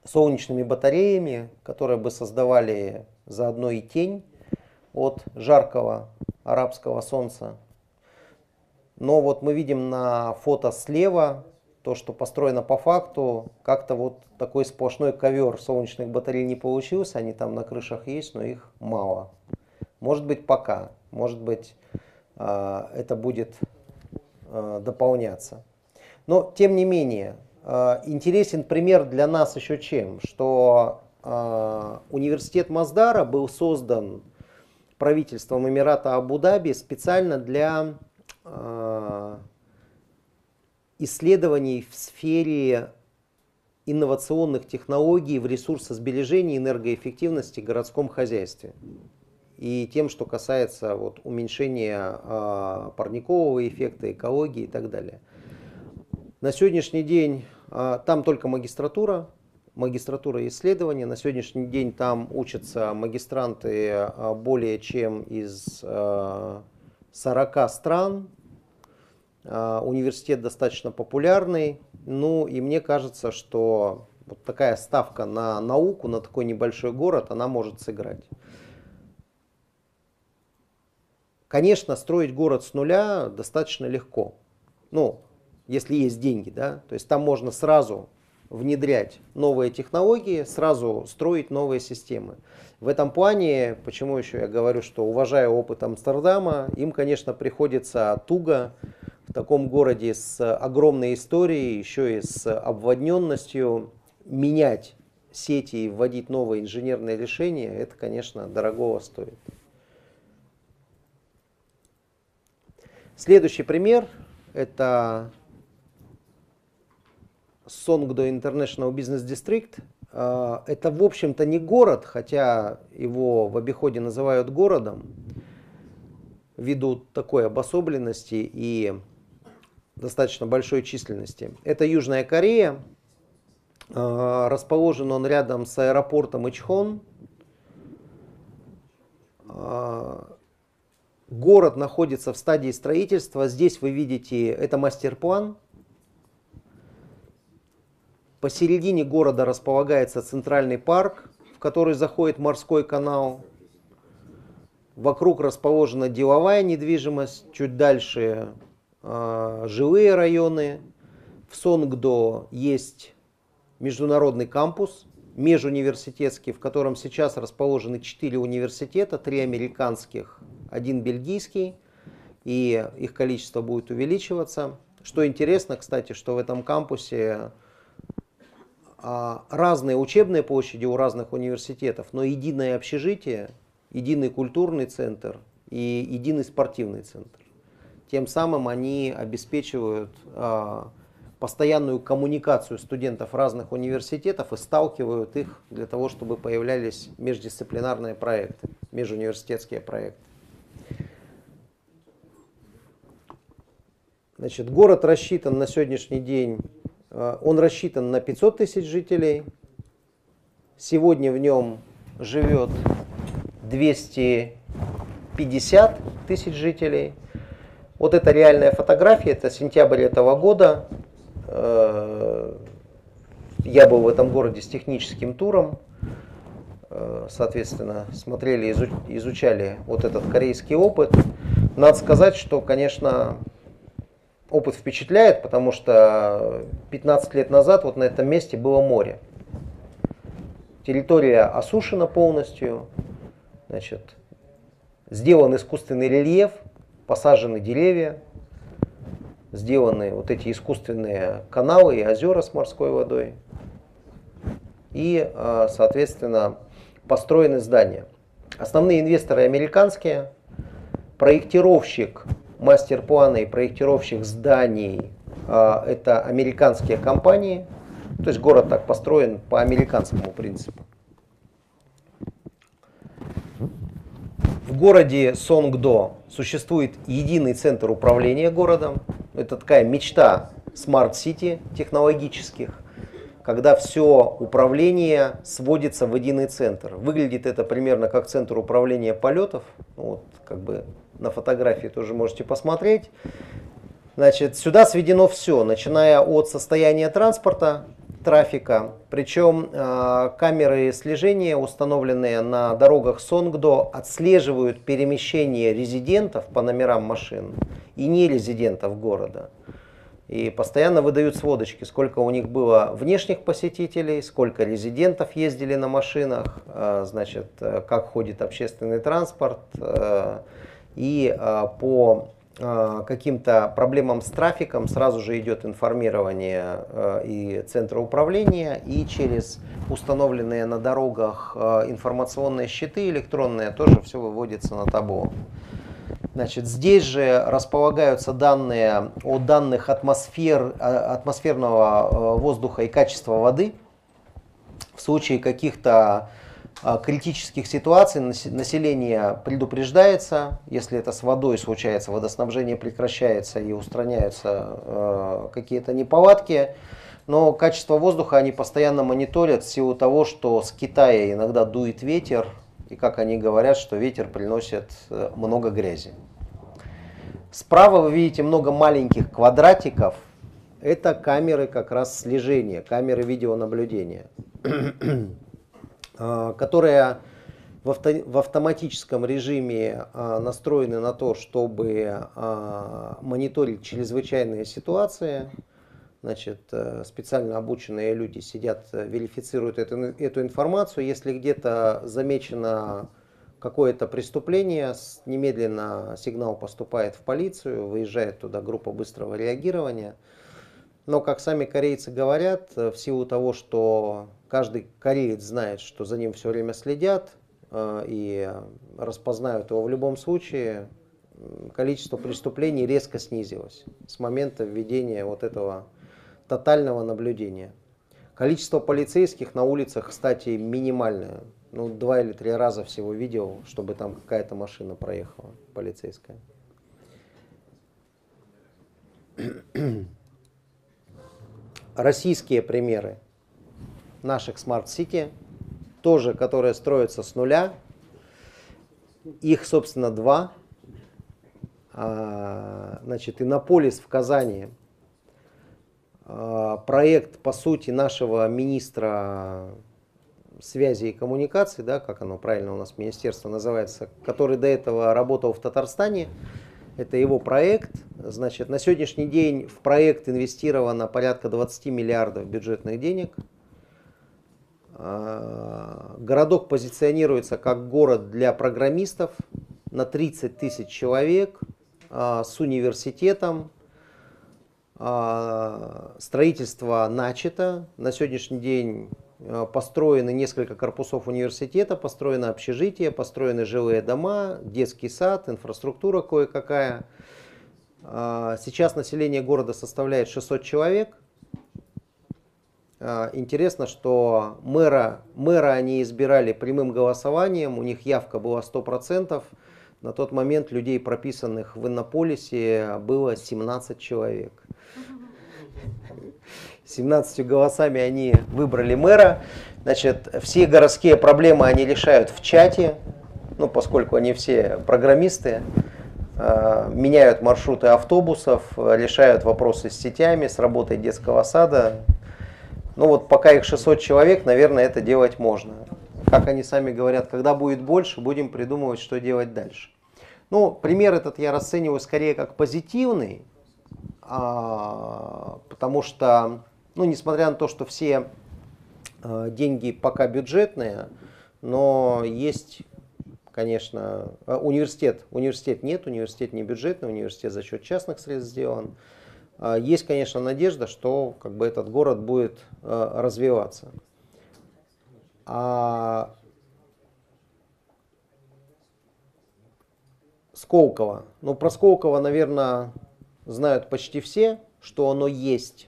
солнечными батареями, которые бы создавали заодно и тень от жаркого арабского солнца. Но вот мы видим на фото слева то, что построено по факту, как-то вот такой сплошной ковер солнечных батарей не получился, они там на крышах есть, но их мало. Может быть пока, может быть а, это будет а, дополняться. Но тем не менее, интересен пример для нас еще чем, что э, университет Маздара был создан правительством Эмирата Абу-Даби специально для э, исследований в сфере инновационных технологий в ресурсосбережении энергоэффективности в городском хозяйстве. И тем, что касается вот, уменьшения э, парникового эффекта, экологии и так далее. На сегодняшний день а, там только магистратура, магистратура исследования. На сегодняшний день там учатся магистранты а, более чем из 40 а, стран. Университет достаточно популярный. Ну и мне кажется, что вот такая ставка на науку, на такой небольшой город, она может сыграть. Конечно, строить город с нуля достаточно легко. Ну, если есть деньги, да, то есть там можно сразу внедрять новые технологии, сразу строить новые системы. В этом плане, почему еще я говорю, что уважаю опыт Амстердама, им, конечно, приходится туго в таком городе с огромной историей, еще и с обводненностью, менять сети и вводить новые инженерные решения, это, конечно, дорогого стоит. Следующий пример – это Сонгдо International Business District. А, это, в общем-то, не город, хотя его в обиходе называют городом, ввиду такой обособленности и достаточно большой численности. Это Южная Корея. А, расположен он рядом с аэропортом Ичхон. город находится в стадии строительства. Здесь вы видите, это мастер-план. Посередине города располагается центральный парк, в который заходит морской канал. Вокруг расположена деловая недвижимость, чуть дальше э, жилые районы. В Сонгдо есть международный кампус, межуниверситетский, в котором сейчас расположены четыре университета, три американских, один бельгийский, и их количество будет увеличиваться. Что интересно, кстати, что в этом кампусе разные учебные площади у разных университетов, но единое общежитие, единый культурный центр и единый спортивный центр. Тем самым они обеспечивают а, постоянную коммуникацию студентов разных университетов и сталкивают их для того, чтобы появлялись междисциплинарные проекты, межуниверситетские проекты. Значит, город рассчитан на сегодняшний день, он рассчитан на 500 тысяч жителей. Сегодня в нем живет 250 тысяч жителей. Вот это реальная фотография, это сентябрь этого года. Э, я был в этом городе с техническим туром. Э, соответственно, смотрели, изучали вот этот корейский опыт. Надо сказать, что, конечно, опыт впечатляет, потому что 15 лет назад вот на этом месте было море. Территория осушена полностью, значит, сделан искусственный рельеф, посажены деревья, сделаны вот эти искусственные каналы и озера с морской водой. И, а, соответственно, построены здания. Основные инвесторы американские. Проектировщик мастер-плана и проектировщик зданий а, это американские компании. То есть город так построен по американскому принципу. В городе Сонгдо существует единый центр управления городом. Это такая мечта smart city технологических, когда все управление сводится в единый центр. Выглядит это примерно как центр управления полетов. Ну вот, как бы на фотографии тоже можете посмотреть. Значит, сюда сведено все, начиная от состояния транспорта, трафика. Причем э, камеры слежения, установленные на дорогах Сонгдо, отслеживают перемещение резидентов по номерам машин и нерезидентов города. И постоянно выдают сводочки, сколько у них было внешних посетителей, сколько резидентов ездили на машинах, э, значит, э, как ходит общественный транспорт. Э, и по каким-то проблемам с трафиком сразу же идет информирование и центра управления, и через установленные на дорогах информационные щиты электронные тоже все выводится на табло. Значит, здесь же располагаются данные о данных атмосфер, а, атмосферного э, воздуха и качества воды. В случае каких-то а, критических ситуаций население предупреждается, если это с водой случается, водоснабжение прекращается и устраняются э, какие-то неполадки. Но качество воздуха они постоянно мониторят в силу того, что с Китая иногда дует ветер, и как они говорят, что ветер приносит э, много грязи. Справа вы видите много маленьких квадратиков. Это камеры как раз слежения, камеры видеонаблюдения, а, которые в автоматическом режиме а, настроены на то, чтобы а, мониторить чрезвычайные ситуации, Значит, э, специально обученные люди сидят, э, верифицируют эту, эту информацию. Если где-то замечено какое-то преступление, немедленно сигнал поступает в полицию, выезжает туда группа быстрого реагирования. Но, как сами корейцы говорят, э, в силу того, что каждый кореец знает, что за ним все время следят и распознают его в любом случае, количество преступлений резко снизилось с момента введения вот этого тотального наблюдения. Количество полицейских на улицах, кстати, минимальное. Ну, два или три раза всего видел, чтобы там какая-то машина проехала, полицейская. Российские примеры наших smart city, тоже которые строятся с нуля. Их, собственно, два. А, значит, Иннополис в Казани. А, проект, по сути, нашего министра связи и коммуникаций, да, как оно правильно у нас министерство называется, который до этого работал в Татарстане. Это его проект. Значит, на сегодняшний день в проект инвестировано порядка 20 миллиардов бюджетных денег. А, городок позиционируется как город для программистов на 30 тысяч человек а, с университетом. А, строительство начато. На сегодняшний день построены несколько корпусов университета, построено общежитие, построены жилые дома, детский сад, инфраструктура кое-какая. Сейчас население города составляет 600 человек. А, интересно, что мэра, мэра они избирали прямым голосованием, у них явка была 100%. На тот момент людей, прописанных в Иннополисе, было 17 человек. 17 голосами они выбрали мэра. Значит, все городские проблемы они решают в чате, ну, поскольку они все программисты, а, меняют маршруты автобусов, решают вопросы с сетями, с работой детского сада, ну вот пока их 600 человек, наверное, это делать можно. Как они сами говорят, когда будет больше, будем придумывать, что делать дальше. Ну, пример этот я расцениваю скорее как позитивный, потому что, ну, несмотря на то, что все а, деньги пока бюджетные, но есть, конечно, а, университет. Университет нет, университет не бюджетный, университет за счет частных средств сделан. А, есть, конечно, надежда, что как бы, этот город будет развиваться. А Сколково. Ну, про Сколково, наверное, знают почти все, что оно есть.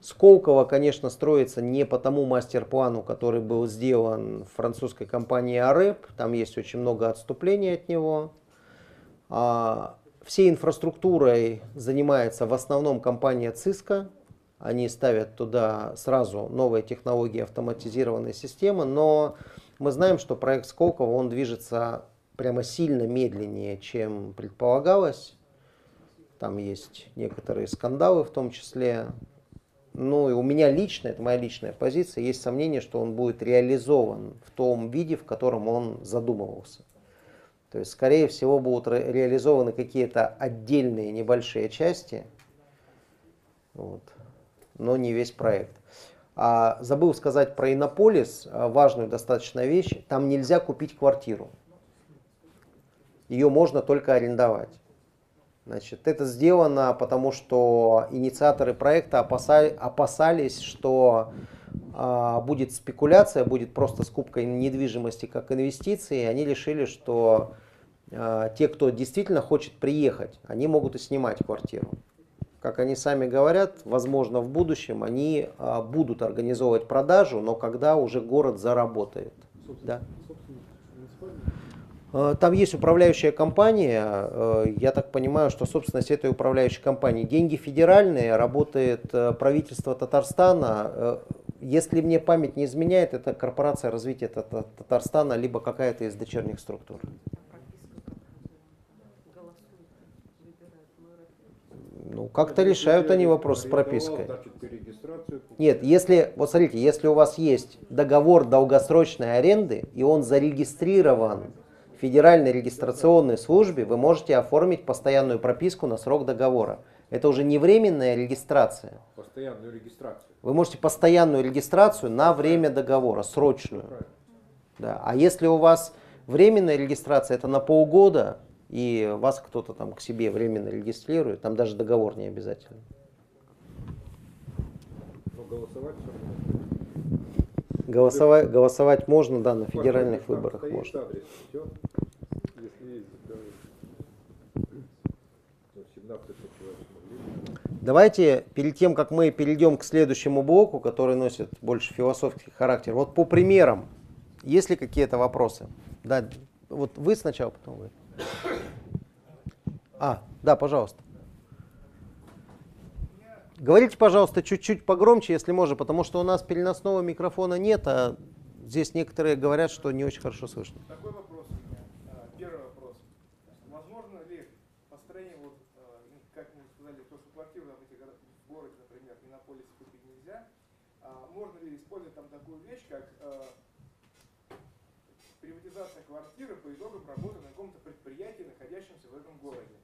Сколково, конечно, строится не по тому мастер-плану, который был сделан французской компанией АРЭП. Там есть очень много отступлений от него. А Всей инфраструктурой занимается в основном компания Cisco. Они ставят туда сразу новые технологии автоматизированной системы, но мы знаем, что проект Сколково, он движется прямо сильно медленнее, чем предполагалось. Там есть некоторые скандалы в том числе. Ну и у меня лично, это моя личная позиция, есть сомнение, что он будет реализован в том виде, в котором он задумывался. То есть, скорее всего, будут ре реализованы какие-то отдельные небольшие части, вот, но не весь проект. А забыл сказать про Иннополис, а, важную достаточно вещь. Там нельзя купить квартиру. Ее можно только арендовать. Значит, это сделано потому, что инициаторы проекта опасались, опасались что а, будет спекуляция, будет просто скупка недвижимости как инвестиции, и они решили, что а, те, кто действительно хочет приехать, они могут и снимать квартиру. Как они сами говорят, возможно, в будущем они а, будут организовывать продажу, но когда уже город заработает. Да? Там есть управляющая компания, я так понимаю, что собственность этой управляющей компании. Деньги федеральные, работает правительство Татарстана, если мне память не изменяет, это корпорация развития Татарстана, либо какая-то из дочерних структур. Ну, как-то решают они вопрос с пропиской. Нет, если, вот смотрите, если у вас есть договор долгосрочной аренды, и он зарегистрирован Федеральной регистрационной службе, вы можете оформить постоянную прописку на срок договора. Это уже не временная регистрация. Постоянную регистрацию. Вы можете постоянную регистрацию на время договора, срочную. Да. А если у вас временная регистрация, это на полгода, и вас кто-то там к себе временно регистрирует, там даже договор не обязательно. Но голосовать Голосовать, голосовать можно, да, на федеральных выборах можно. Давайте перед тем, как мы перейдем к следующему блоку, который носит больше философский характер, вот по примерам, есть ли какие-то вопросы? Да, вот вы сначала, потом вы. А, да, пожалуйста. Говорите, пожалуйста, чуть-чуть погромче, если можно, потому что у нас переносного микрофона нет, а здесь некоторые говорят, что не очень хорошо слышно. Такой вопрос у меня. А, первый вопрос. Возможно ли построение, вот, а, ну, как мы сказали, то, что квартиры в этих городах, городе, например, на Минополисе купить нельзя, а можно ли использовать там такую вещь, как приватизация квартиры по итогам работы на каком-то предприятии, находящемся в этом городе?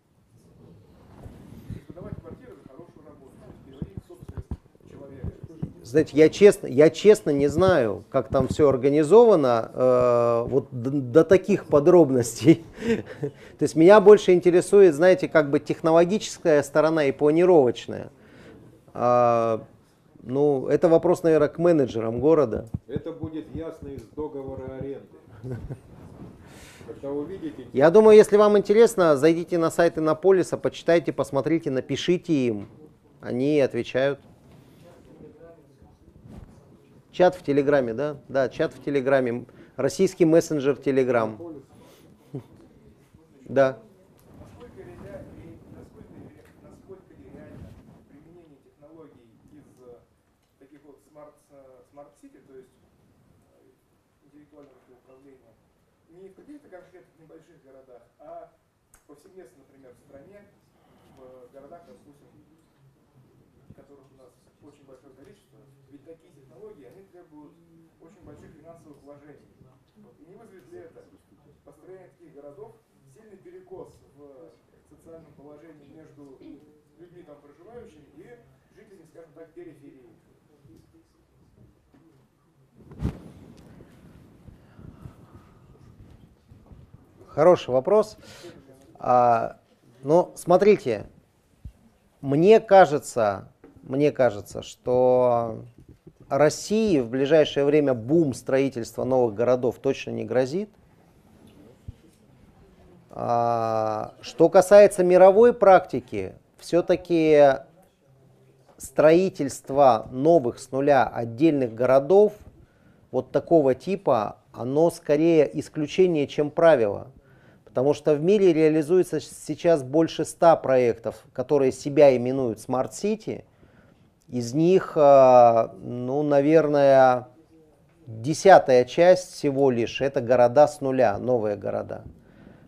Знаете, я честно, я честно не знаю, как там все организовано, э, вот до, до таких подробностей. То есть меня больше интересует, знаете, как бы технологическая сторона и планировочная. А, ну, это вопрос, наверное, к менеджерам города. Это будет ясно из договора аренды. Увидите, Я думаю, если вам интересно, зайдите на сайт Иннополиса, почитайте, посмотрите, напишите им. Они отвечают. Чат в Телеграме, да? Да, чат в Телеграме. Российский мессенджер Телеграм. Да. Насколько, реля- ре- насколько, ре- насколько ли реально применение технологий из э, таких вот smart, э, smart city, то есть э, интеллектуального управления, не в каких-то конкретных небольших городах, а повсеместно, например, в стране, в городах, допустим, которых у нас очень большое количество, ведь такие технологии, они требуют очень больших финансовых вложений. Вот. И не вызовет ли это построение таких городов сильный перекос в социальном положении между людьми там проживающими и жителями, скажем так, периферии? Хороший вопрос. А, ну, смотрите, мне кажется, мне кажется, что России в ближайшее время бум строительства новых городов точно не грозит. А, что касается мировой практики, все-таки строительство новых с нуля отдельных городов вот такого типа, оно скорее исключение, чем правило. Потому что в мире реализуется сейчас больше 100 проектов, которые себя именуют Smart City. Из них, э, ну, наверное, десятая часть всего лишь это города с нуля, новые города.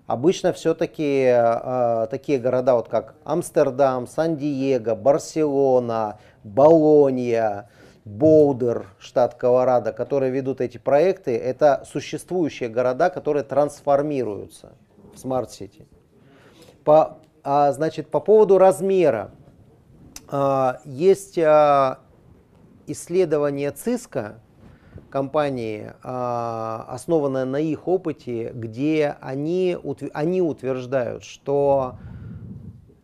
Обычно все-таки э, такие города, вот как Амстердам, Сан-Диего, Барселона, Болонья, Боудер, штат Колорадо, которые ведут эти проекты, это существующие города, которые трансформируются в City. По, а, значит, по поводу размера. А, есть а, исследование ЦИСКа, компании, а, основанное на их опыте, где они, они утверждают, что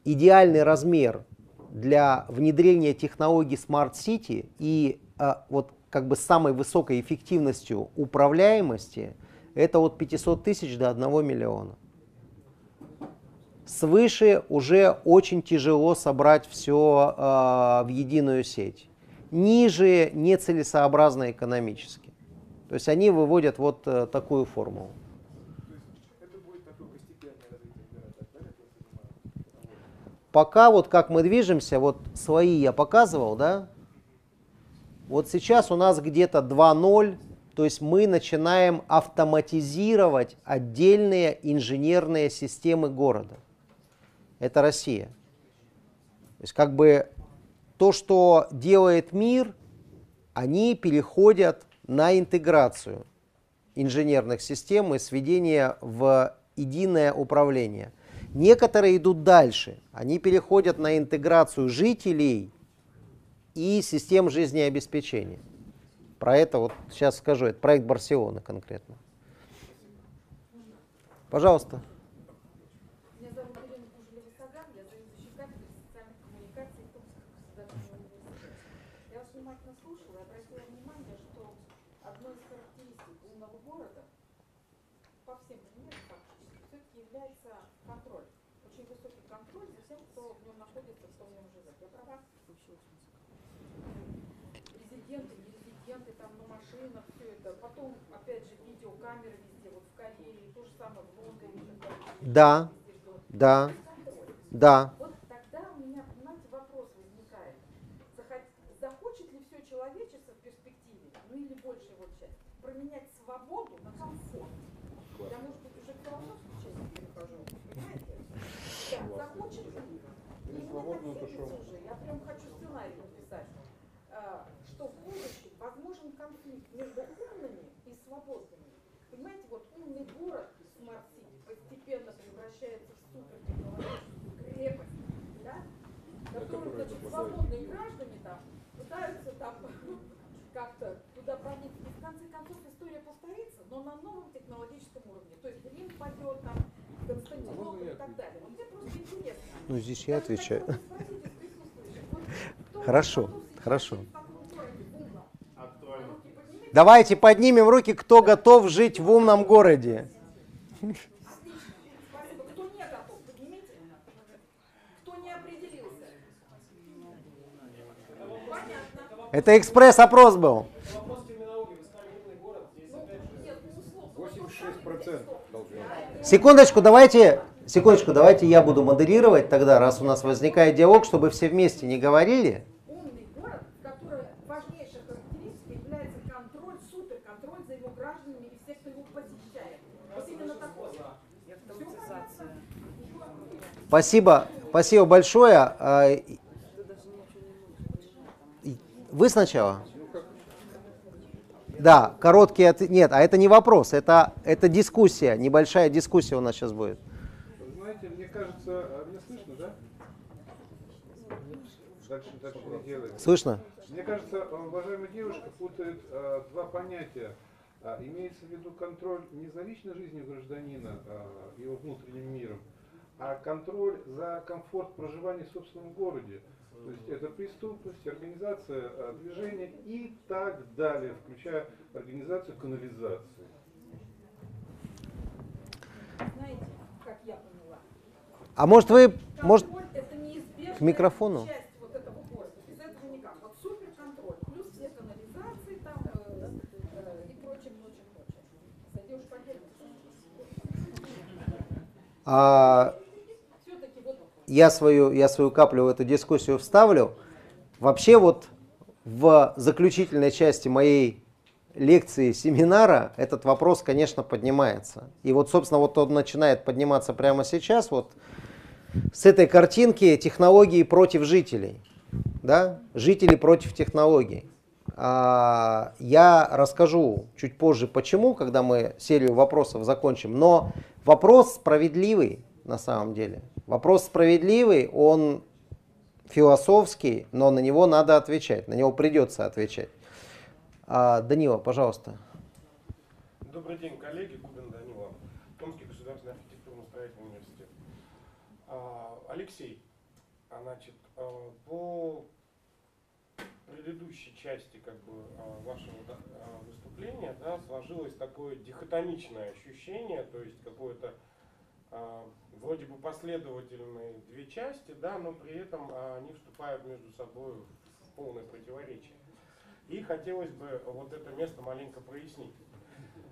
идеальный размер для внедрения технологий Smart City и а, вот как бы самой высокой эффективностью управляемости это от 500 тысяч до 1 миллиона. Свыше уже очень тяжело собрать все в единую сеть. Ниже нецелесообразно экономически. То есть они выводят вот э, такую формулу. Пока вот как мы движемся, вот свои я показывал, да? Вот сейчас у нас где-то 2.0, то есть мы начинаем автоматизировать отдельные инженерные системы города. Это Россия. То есть как бы то, что делает мир, они переходят на интеграцию инженерных систем и сведение в единое управление. Некоторые идут дальше. Они переходят на интеграцию жителей и систем жизнеобеспечения. Про это вот сейчас скажу. Это проект Барселоны конкретно. Пожалуйста. Меня зовут Елена Кужелева-Саган, я заведующий кафедрой социальных коммуникаций Томского государственного университета. Я вас внимательно слушала и обратила внимание, что одной из характеристик умного города по всем примерам фактически все-таки является контроль. Очень высокий контроль за тем, кто в нем находится, кто в нем живет. Я права? Резиденты, нерезиденты, там на машинах, все это. Потом, опять же, видеокамеры везде, вот в Корее, то же самое в Лондоне. Да, да, да. Вот тогда у меня, понимаете, вопрос возникает. Захот- Захочет ли все человечество в перспективе, ну или большая его часть, променять свободу на комфорт? Я, может быть, уже все равно в случайно перехожу, понимаете? Да, захочет ли? И мне так видится уже, я прям хочу сценарий написать, а, что в будущем возможен конфликт между умным упадет, там, Константинополь и так далее. Вот мне просто интересно. Ну, здесь я отвечаю. Хорошо, хорошо. Давайте поднимем руки, кто готов жить в умном городе. Это экспресс-опрос был. Вопрос терминологии. Вы сказали умный город. Здесь опять же Нет, ну условно. 86% должно быть. Секундочку, давайте, секундочку, давайте я буду модерировать тогда, раз у нас возникает диалог, чтобы все вместе не говорили. Умный город, в котором важнейшей характеристикой является контроль, суперконтроль за его гражданами и всех, кто его посещает. Вот именно такой. Спасибо, спасибо большое. А, Вы сначала? Да, короткий ответ. Нет, а это не вопрос, это, это дискуссия, небольшая дискуссия у нас сейчас будет. Вы знаете, мне кажется, а, меня слышно, да? Дальше, дальше не. Слышно? Мне кажется, э, уважаемая девушка путает э, два понятия. А, имеется в виду контроль не за личной жизнью гражданина, э, его внутренним миром, а контроль за комфорт проживания в собственном городе. То есть это преступность, организация э, движения и так далее, включая организацию канализации. Знаете, как я поняла? А может вы, может, Контроль – это неизбежная к микрофону? часть вот этого города. Без этого никак. Вот суперконтроль, плюс все канализации там э, э, и прочее, прочее, прочее. Зайдешь поделишься. а, я свою, я свою каплю в эту дискуссию вставлю. Вообще вот в заключительной части моей лекции, семинара этот вопрос, конечно, поднимается. И вот, собственно, вот он начинает подниматься прямо сейчас, вот с этой картинки технологии против жителей. Да? Жители против технологий. А, Я расскажу чуть позже, почему, когда мы серию вопросов закончим. Но вопрос справедливый на самом деле. Вопрос справедливый, он философский, но на него надо отвечать, на него придется отвечать. А, Данила, пожалуйста. Добрый день, коллеги. Губин Данила. Томский государственный архитектурно-строительный университет. А, Алексей, а, значит, а, по предыдущей части как бы, вашего выступления да, сложилось такое дихотомичное ощущение, то есть какое-то вроде бы последовательные две части, да, но при этом а, они вступают между собой в полное противоречие. И хотелось бы вот это место маленько прояснить.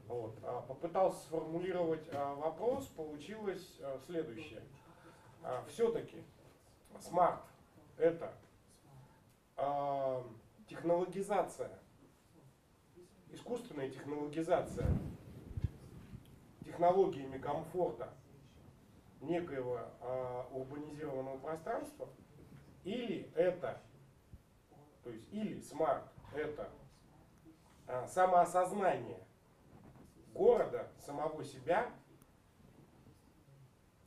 Вот. а, Попытался сформулировать а, вопрос, получилось а, следующее. Все-таки смарт это а, технологизация, искусственная технологизация технологиями комфорта некоего а, урбанизированного пространства, или это, то есть или смарт это а, самоосознание города, самого себя,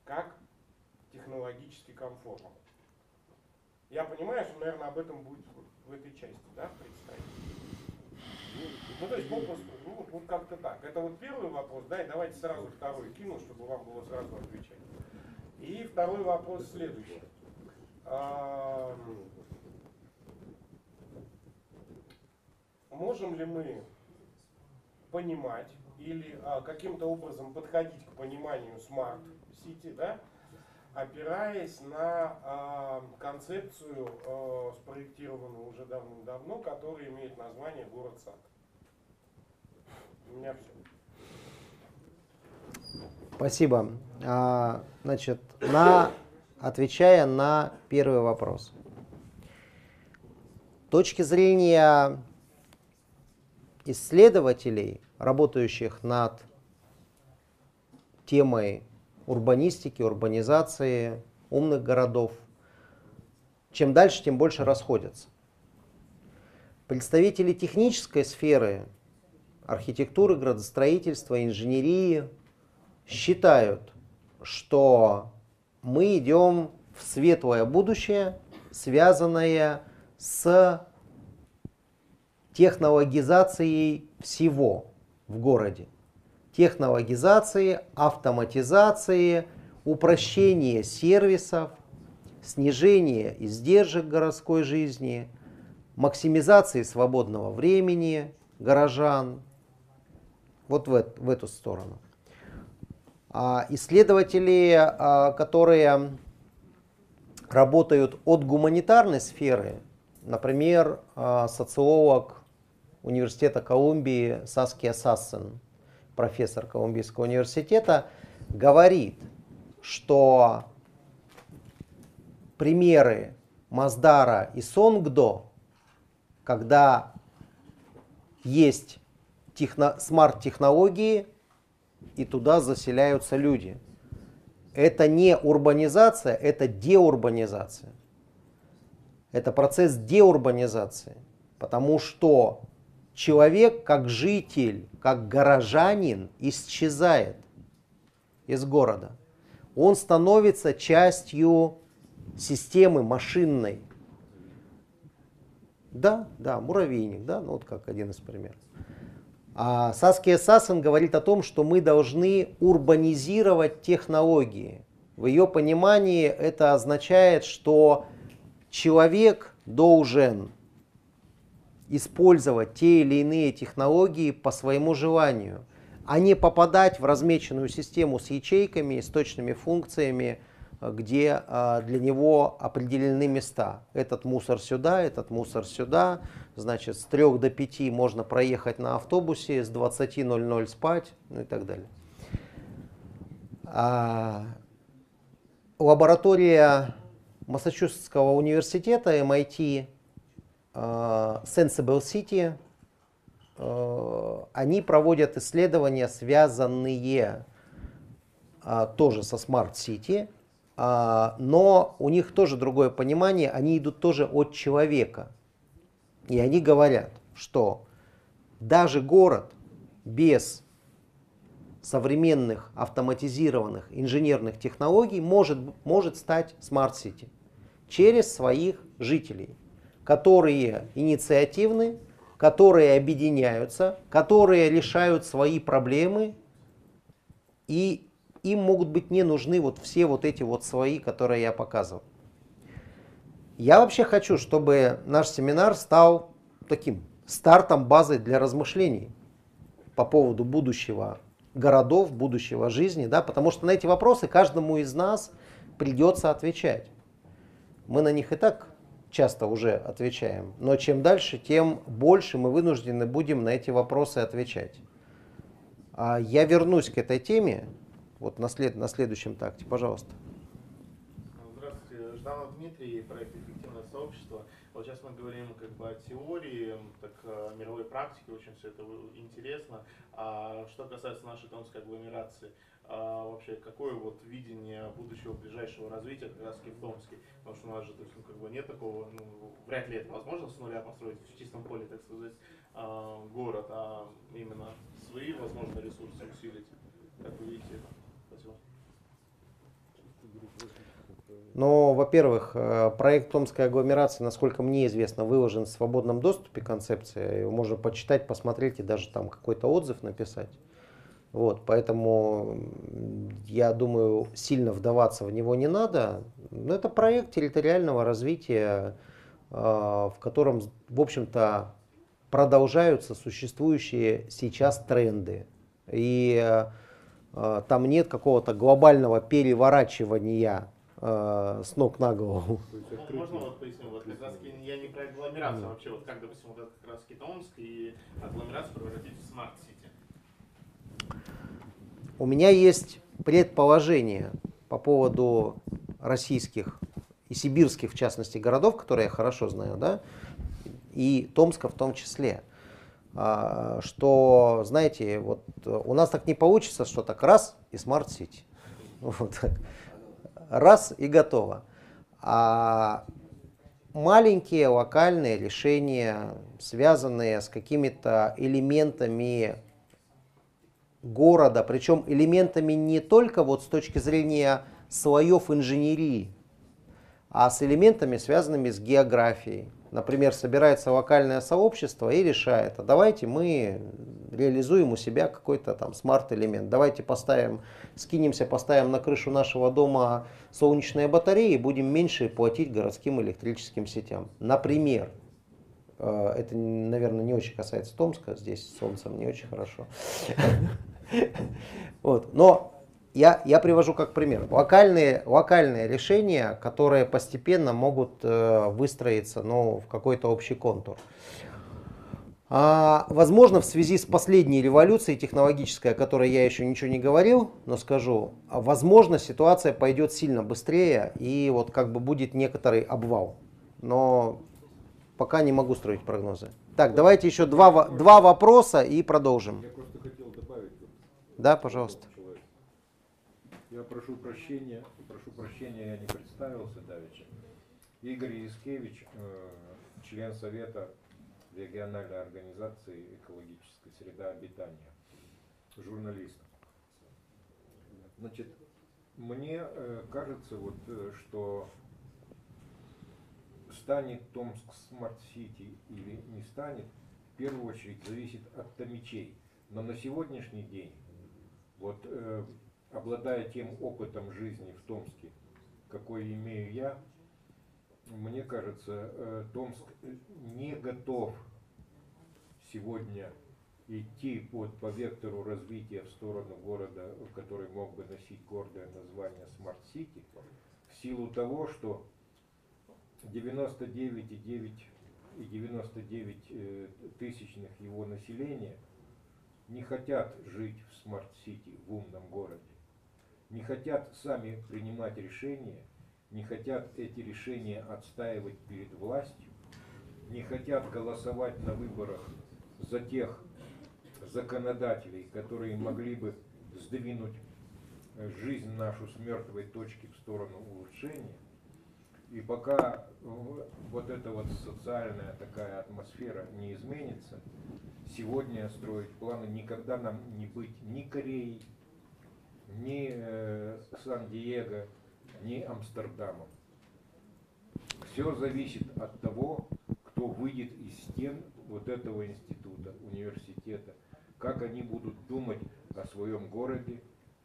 как технологически комфортно. Я понимаю, что, наверное, об этом будет в этой части, да, представить. Ну, то есть попросту, ну, вот как-то так. Это вот первый вопрос, да, и давайте сразу второй кину, чтобы вам было сразу отвечать. И второй вопрос следующий. А, можем ли мы понимать или а, каким-то образом подходить к пониманию smart city, да, опираясь на а, концепцию, спроектированную уже давным-давно, которая имеет название «Город-сад». У меня все. Спасибо. А, Значит, на, отвечая на первый вопрос. Точки зрения исследователей, работающих над темой урбанистики, урбанизации, умных городов, чем дальше, тем больше расходятся. Представители технической сферы, архитектуры, градостроительства, инженерии считают, что мы идем в светлое будущее, связанное с технологизацией всего в городе. технологизации, автоматизации, упрощения сервисов, снижения издержек городской жизни, максимизации свободного времени горожан. Вот в, в эту сторону. А исследователи, а, которые работают от гуманитарной сферы, например, а, социолог Университета Колумбии Саския Сассен, профессор Колумбийского университета, говорит, что примеры Маздара и Сонгдо, когда есть техно, смарт-технологии, и туда заселяются люди. Это не урбанизация, это деурбанизация. Это процесс деурбанизации, потому что человек как житель, как горожанин исчезает из города. Он становится частью системы машинной. Да, да, муравейник, да, ну вот как один из примеров. Саския Сасан говорит о том, что мы должны урбанизировать технологии. В ее понимании это означает, что человек должен использовать те или иные технологии по своему желанию, а не попадать в размеченную систему с ячейками, с точными функциями, где а, для него определены места. Этот мусор сюда, этот мусор сюда. Значит, с 3 до 5 можно проехать на автобусе, с 20.00 спать, ну и так далее. А, лаборатория Массачусетского университета MIT а, Sensible City, они проводят исследования, связанные тоже со Smart City, но у них тоже другое понимание, они идут тоже от человека. И они говорят, что даже город без современных автоматизированных инженерных технологий может, может стать smart city через своих жителей, которые инициативны, которые объединяются, которые решают свои проблемы и им могут быть не нужны вот все вот эти вот свои, которые я показывал. Я вообще хочу, чтобы наш семинар стал таким стартом, базой для размышлений по поводу будущего городов, будущего жизни, да, потому что на эти вопросы каждому из нас придется отвечать. Мы на них и так часто уже отвечаем, но чем дальше, тем больше мы вынуждены будем на эти вопросы отвечать. А я вернусь к этой теме вот на, след, на следующем такте, пожалуйста. Здравствуйте, Жданов Дмитрий, проект. Вот сейчас мы говорим как бы о теории, так о мировой практике, очень все это интересно. А что касается нашей томской агломерации, а вообще какое вот видение будущего ближайшего развития как раз в Томске? Потому что у нас же то есть, ну, как бы нет такого, ну, вряд ли это возможно с нуля построить в чистом поле, так сказать, а, город, а именно свои, возможно, ресурсы усилить. Как вы видите это? Но, во-первых, э, проект Томской агломерации, насколько мне известно, выложен в свободном доступе концепция. Его можно почитать, посмотреть и даже там какой-то отзыв написать. Вот, поэтому я думаю, сильно вдаваться в него не надо. Но это проект территориального развития, э, в котором, в общем-то, продолжаются существующие сейчас тренды. И э, там нет какого-то глобального переворачивания э, с ног на голову. Ну, можно вот поясню, вот как раз я не про агломерацию, а вообще вот как, допустим, вот этот как раз Томск и агломерацию превратить в smart city? У меня есть предположение по поводу российских и сибирских, в частности, городов, которые я хорошо знаю, да, и Томска в том числе, а, что, знаете, вот у нас так не получится, что так раз и smart city. Вот так раз и готово. А маленькие локальные решения, связанные с какими-то элементами города, причем элементами не только вот с точки зрения слоев инженерии, а с элементами, связанными с географией, Например, собирается локальное сообщество и решает, а давайте мы реализуем у себя какой-то там смарт-элемент. Давайте поставим, скинемся, поставим на крышу нашего дома солнечные батареи и будем меньше платить городским электрическим сетям. Например, э, это, наверное, не очень касается Томска, здесь солнцем не очень хорошо. Вот. Но я, я привожу как пример. Локальные, локальные решения, которые постепенно могут э, выстроиться ну, в какой-то общий контур. А, возможно, в связи с последней революцией технологической, о которой я еще ничего не говорил, но скажу, возможно, ситуация пойдет сильно быстрее и вот как бы будет некоторый обвал. Но пока не могу строить прогнозы. Так, давайте еще два, два вопроса и продолжим. Я просто хотел добавить. вот, Да, пожалуйста. Я прошу прощения, прошу прощения, я не представился давеча. Игорь Яскевич, э, член Совета региональной организации экологической среда обитания, журналист. Значит, мне э, кажется, вот, э, что станет Томск smart city или не станет, в первую очередь зависит от томичей. Но на сегодняшний день, вот обладая тем опытом жизни в Томске, какой имею я, мне кажется, э, Томск не готов сегодня идти вот по вектору развития в сторону города, который мог бы носить гордое название City, в силу того, что 99,9 и 99 э, тысячных его населения не хотят жить в smart city, в умном городе, не хотят сами принимать решения, не хотят эти решения отстаивать перед властью, не хотят голосовать на выборах за тех законодателей, которые могли бы сдвинуть жизнь нашу с мертвой точки в сторону улучшения. И пока вот эта вот социальная такая атмосфера не изменится, сегодня строить планы никогда нам не быть ни Кореей, ни э, Сан-Диего, ни Амстердамом. Все зависит от того, кто выйдет из стен вот этого института, университета, как они будут думать о своем городе,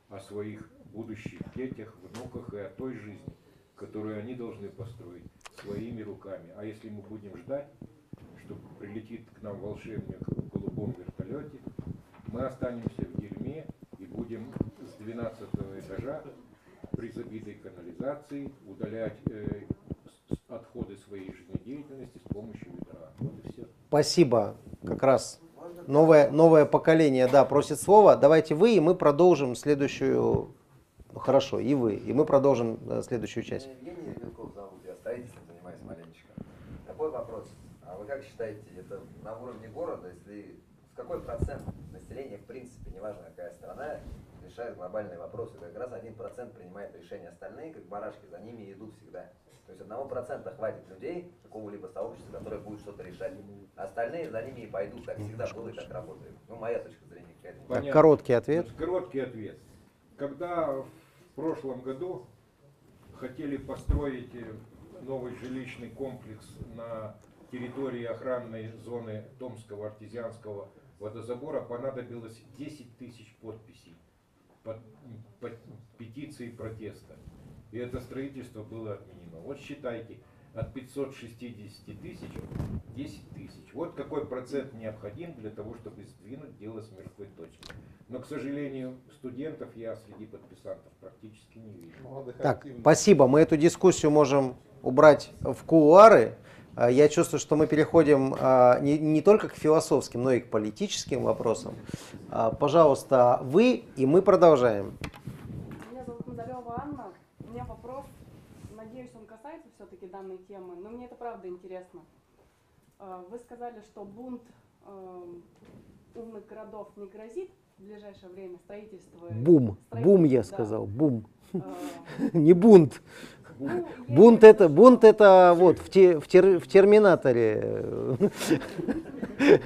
о своих будущих детях, внуках и о той жизни, которую они должны построить своими руками. А если мы будем ждать, что прилетит к нам волшебник в голубом вертолете, мы останемся в дерьме и будем 12 этажа при забитой канализации удалять э, отходы своей жизнедеятельности с помощью ведра. Вот и все. Спасибо. Как раз новое, новое поколение, да, просит слова. Давайте вы, и мы продолжим следующую... Ну, Хорошо, и вы. И мы продолжим э, следующую часть. Меня Евгений Ребенков зовут, я строительством занимаюсь маленечко. Такой вопрос. А вы как считаете, это на уровне города, если с какой процент населения, в принципе, неважно какая страна, решает глобальные вопросы, как раз один процент принимает решения, остальные, как барашки, за ними идут всегда. То есть одного процента хватит людей, какого-либо сообщества, которое будет что-то решать. А остальные за ними и пойдут, как всегда было и как работает. Ну, моя точка зрения. Так, Понятно. короткий ответ. Короткий ответ. Когда в прошлом году хотели построить э, новый жилищный комплекс на территории охранной зоны Томского артезианского водозабора, понадобилось 10 тысяч подписей под, петицией протеста. И это строительство было отменено. Вот считайте, от 560 тысяч 10 тысяч. Вот какой процент необходим для того, чтобы сдвинуть дело с мертвой точки. Но, к сожалению, студентов я среди подписантов практически не вижу. Так, спасибо. Мы эту дискуссию можем убрать в кулуары. А, Я чувствую, что мы переходим а, не, не только к философским, но и к политическим вопросам. А, Пожалуйста, вы, и мы продолжаем. Меня зовут Мазарева Анна. У меня вопрос, надеюсь, он касается все-таки данной темы, но мне это правда интересно. Вы сказали, что бунт эм, умных городов не грозит в ближайшее время строительство. Бум. строительство, Бум, я да. сказал. Бум. Э, Не бунт. ну, Бунт это, бунт это вот в, те- в, тер- в Терминаторе.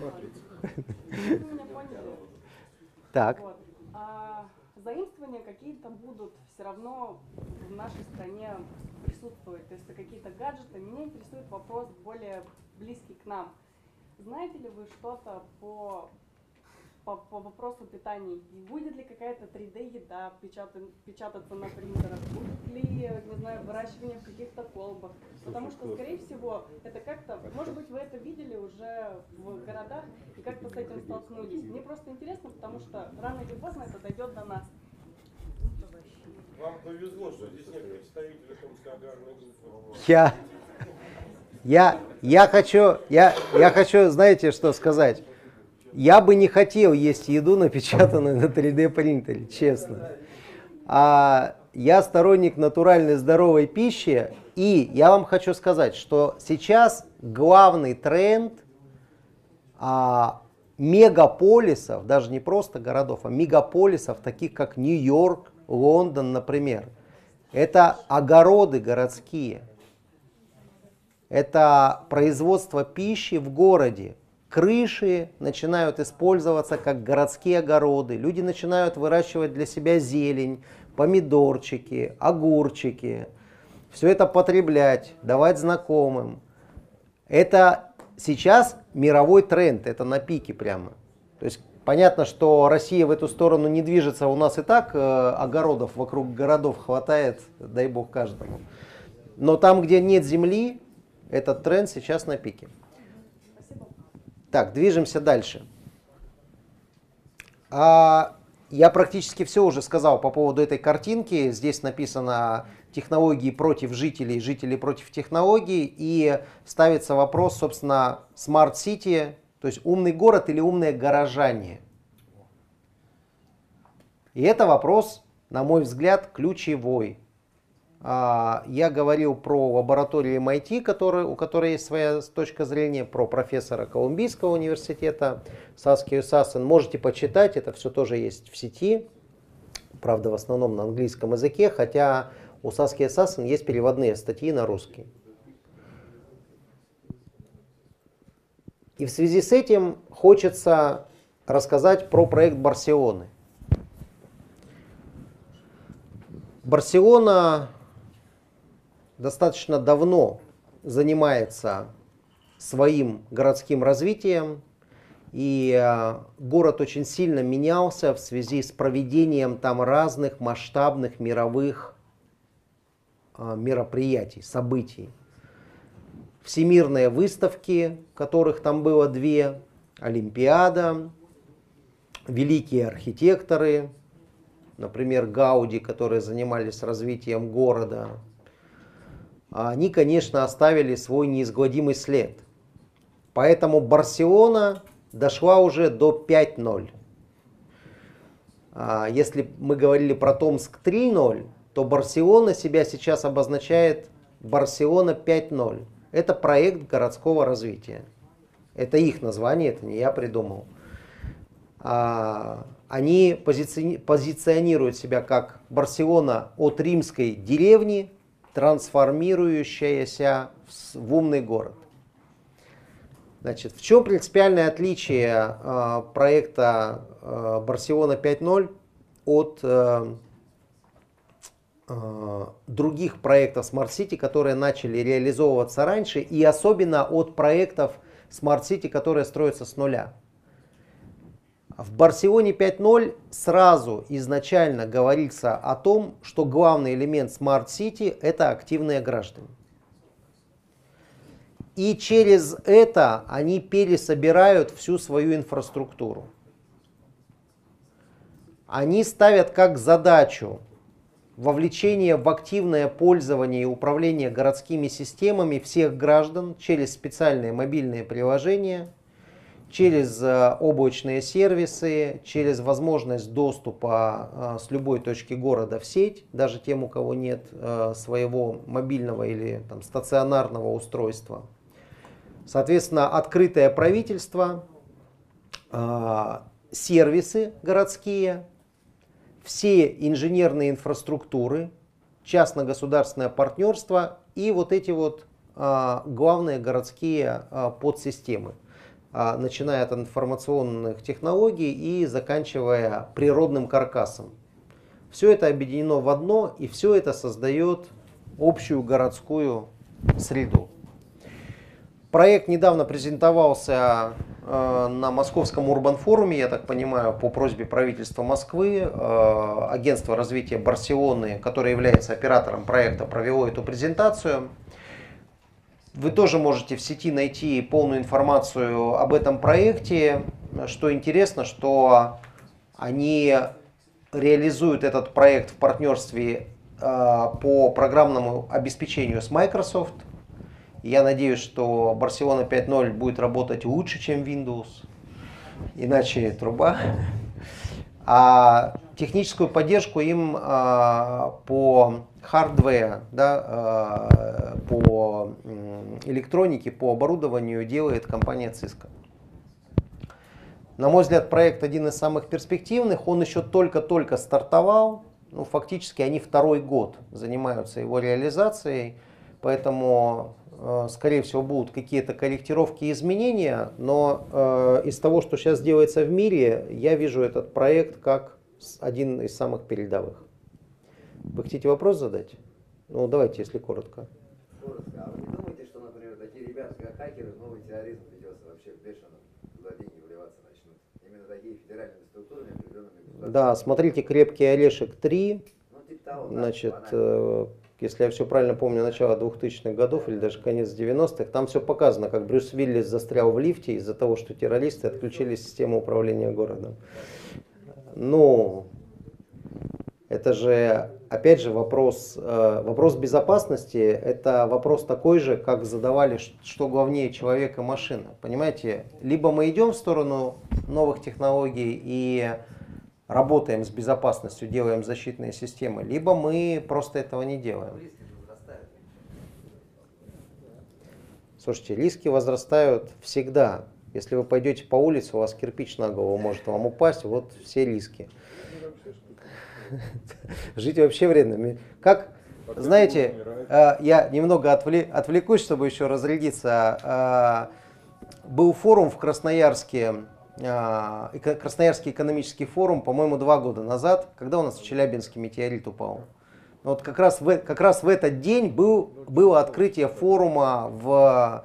Так. А, заимствования какие-то будут все равно в нашей стране присутствовать. То есть это какие-то гаджеты. Меня интересует вопрос более близкий к нам. Знаете ли вы что-то по, по, по вопросу питания? Будет ли какая-то 3D-еда печатан- печататься на принтерах? Будет ли, не знаю, выращивание в каких-то колбах? Потому что, скорее всего, это как-то, может быть, вы это видели уже в городах и как-то с этим столкнулись. Мне просто интересно, потому что рано или поздно это дойдет до нас. Вам повезло, что здесь нет представителей Томской аграрной группы. Я, я, я хочу, я, я хочу, знаете, что сказать? Я бы не хотел есть еду, напечатанную на 3D принтере, честно. А я сторонник натуральной здоровой пищи, и я вам хочу сказать, что сейчас главный тренд а, мегаполисов, даже не просто городов, а мегаполисов, таких как Нью-Йорк, Лондон, например, это огороды городские. Это производство пищи в городе. Крыши начинают использоваться как городские огороды. Люди начинают выращивать для себя зелень, помидорчики, огурчики. Все это потреблять, давать знакомым. Это сейчас мировой тренд, это на пике прямо. То есть понятно, что Россия в эту сторону не движется, у нас и так э, огородов вокруг городов хватает, дай бог каждому. Но там, где нет земли, этот тренд сейчас на пике. Так, движемся дальше. А, я практически все уже сказал по поводу этой картинки. Здесь написано технологии против жителей, жители против технологий. И ставится вопрос, собственно, Smart City, то есть умный город или умное горожане. И это вопрос, на мой взгляд, ключевой. А, я говорил про лабораторию MIT, который, у которой есть своя точка зрения, про профессора Колумбийского университета Саски Сассен. Можете почитать, это все тоже есть в сети. Правда, в основном на английском языке, хотя у Саски Сассен есть переводные статьи на русский. И в связи с этим хочется рассказать про проект Барселоны. Барселона достаточно давно занимается своим городским развитием, и э, город очень сильно менялся в связи с проведением там разных масштабных мировых э, мероприятий, событий. Всемирные выставки, которых там было две, Олимпиада, великие архитекторы, например, Гауди, которые занимались развитием города, они, конечно, оставили свой неизгладимый след. Поэтому Барселона дошла уже до 5-0. А, если мы говорили про Томск 3-0, то Барселона себя сейчас обозначает Барселона 5.0. Это проект городского развития. Это их название, это не я придумал. А, они позиционируют себя как Барселона от римской деревни трансформирующаяся в умный город. Значит, в чем принципиальное отличие э, проекта э, Барселона 5.0 от э, э, других проектов Smart City, которые начали реализовываться раньше, и особенно от проектов Smart City, которые строятся с нуля? В Барселоне 5.0 сразу изначально говорится о том, что главный элемент Smart City это активные граждане. И через это они пересобирают всю свою инфраструктуру. Они ставят как задачу вовлечение в активное пользование и управление городскими системами всех граждан через специальные мобильные приложения – через э, облачные сервисы, через возможность доступа э, с любой точки города в сеть, даже тем, у кого нет э, своего мобильного или там, стационарного устройства. Соответственно, открытое правительство, сервисы городские, все инженерные инфраструктуры, частно-государственное партнерство и вот эти вот главные городские подсистемы. А, начиная от информационных технологий и заканчивая природным каркасом. Все это объединено в одно, и все это создает общую городскую среду. Проект недавно презентовался э, на Московском Урбан форуме, я так понимаю, по просьбе правительства Москвы. Э, агентство развития Барселоны, которое является оператором проекта, провело эту презентацию. Вы тоже можете в сети найти полную информацию об этом проекте. Что интересно, что они реализуют этот проект в партнерстве э, по программному обеспечению с Microsoft – я надеюсь, что Barcelona 5.0 будет работать лучше, чем Windows. Иначе труба. А техническую поддержку им а, по хардвею, да, а, по электронике, по оборудованию делает компания Cisco. На мой взгляд, проект один из самых перспективных. Он еще только-только стартовал. Ну, фактически они второй год занимаются его реализацией. Поэтому Э, скорее всего, будут какие-то корректировки и изменения, но э, из того, что сейчас делается в мире, я вижу этот проект как один из самых передовых. Вы хотите вопрос задать? Ну, давайте, если коротко. Коротко. А вы не думаете, что, например, такие ребята, как хакеры, новый терроризм ведется вообще бешено, туда деньги вливаться начнут? Именно такие федеральные структуры определенными Да, смотрите «Крепкий орешек 3». Ну, типа того, Значит, да, если я все правильно помню, начало 2000-х годов или даже конец 90-х, там все показано, как Брюс Виллис застрял в лифте из-за того, что террористы отключили систему управления городом. Ну, это же, опять же, вопрос, э, вопрос безопасности, это вопрос такой же, как задавали, что главнее человек и машина. Понимаете, либо мы идем в сторону новых технологий и работаем с безопасностью, делаем защитные системы, либо мы просто этого не делаем. Слушайте, риски возрастают всегда. Если вы пойдете по улице, у вас кирпич на голову может вам упасть, вот все риски. Жить вообще вредно. Как, знаете, э, я немного отвлекусь, чтобы еще разрядиться. Э, был форум в Красноярске а, Красноярский экономический форум, по-моему, два года назад, когда у нас в Челябинске метеорит упал. Вот как раз в, как раз в этот день был, было открытие форума в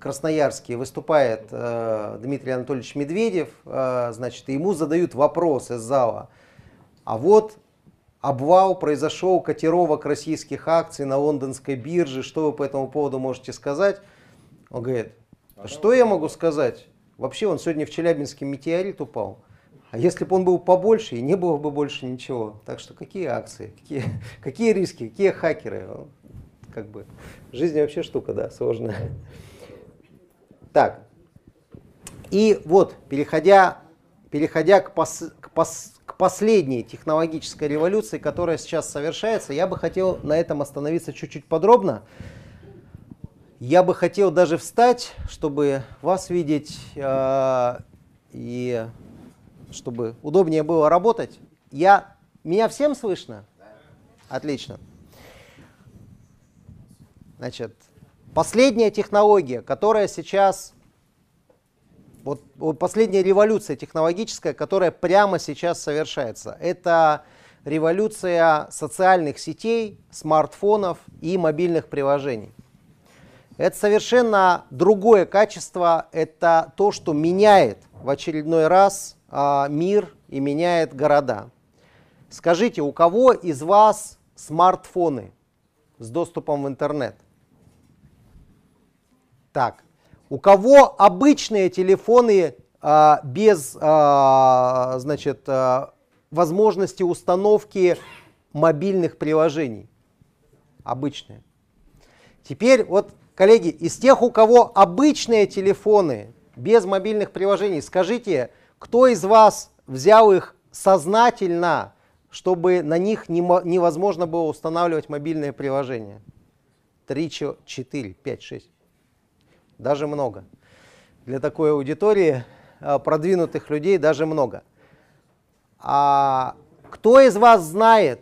Красноярске. Выступает э, Дмитрий Анатольевич Медведев, э, значит, ему задают вопрос из зала. А вот обвал произошел котировок российских акций на лондонской бирже. Что вы по этому поводу можете сказать? Он говорит, а что я могу сказать? Вообще он сегодня в Челябинске метеорит упал. А если бы он был побольше, и не было бы больше ничего. Так что какие акции, какие, какие риски, какие хакеры. Как бы, жизнь вообще штука, да, сложная. Так, и вот, переходя, переходя к, пос, к, пос, к последней технологической революции, которая сейчас совершается, я бы хотел на этом остановиться чуть-чуть подробно. Я бы хотел даже встать, чтобы вас видеть э, и чтобы удобнее было работать. Я, меня всем слышно? Отлично. Значит, последняя технология, которая сейчас, вот, последняя революция технологическая, которая прямо сейчас совершается, это революция социальных сетей, смартфонов и мобильных приложений. Это совершенно другое качество, это то, что меняет в очередной раз а, мир и меняет города. Скажите, у кого из вас смартфоны с доступом в интернет? Так, у кого обычные телефоны а, без а, значит, а, возможности установки мобильных приложений? Обычные. Теперь вот Коллеги, из тех, у кого обычные телефоны без мобильных приложений, скажите, кто из вас взял их сознательно, чтобы на них невозможно было устанавливать мобильные приложения? Три, четыре, пять, шесть. Даже много. Для такой аудитории а, продвинутых людей даже много. А кто из вас знает,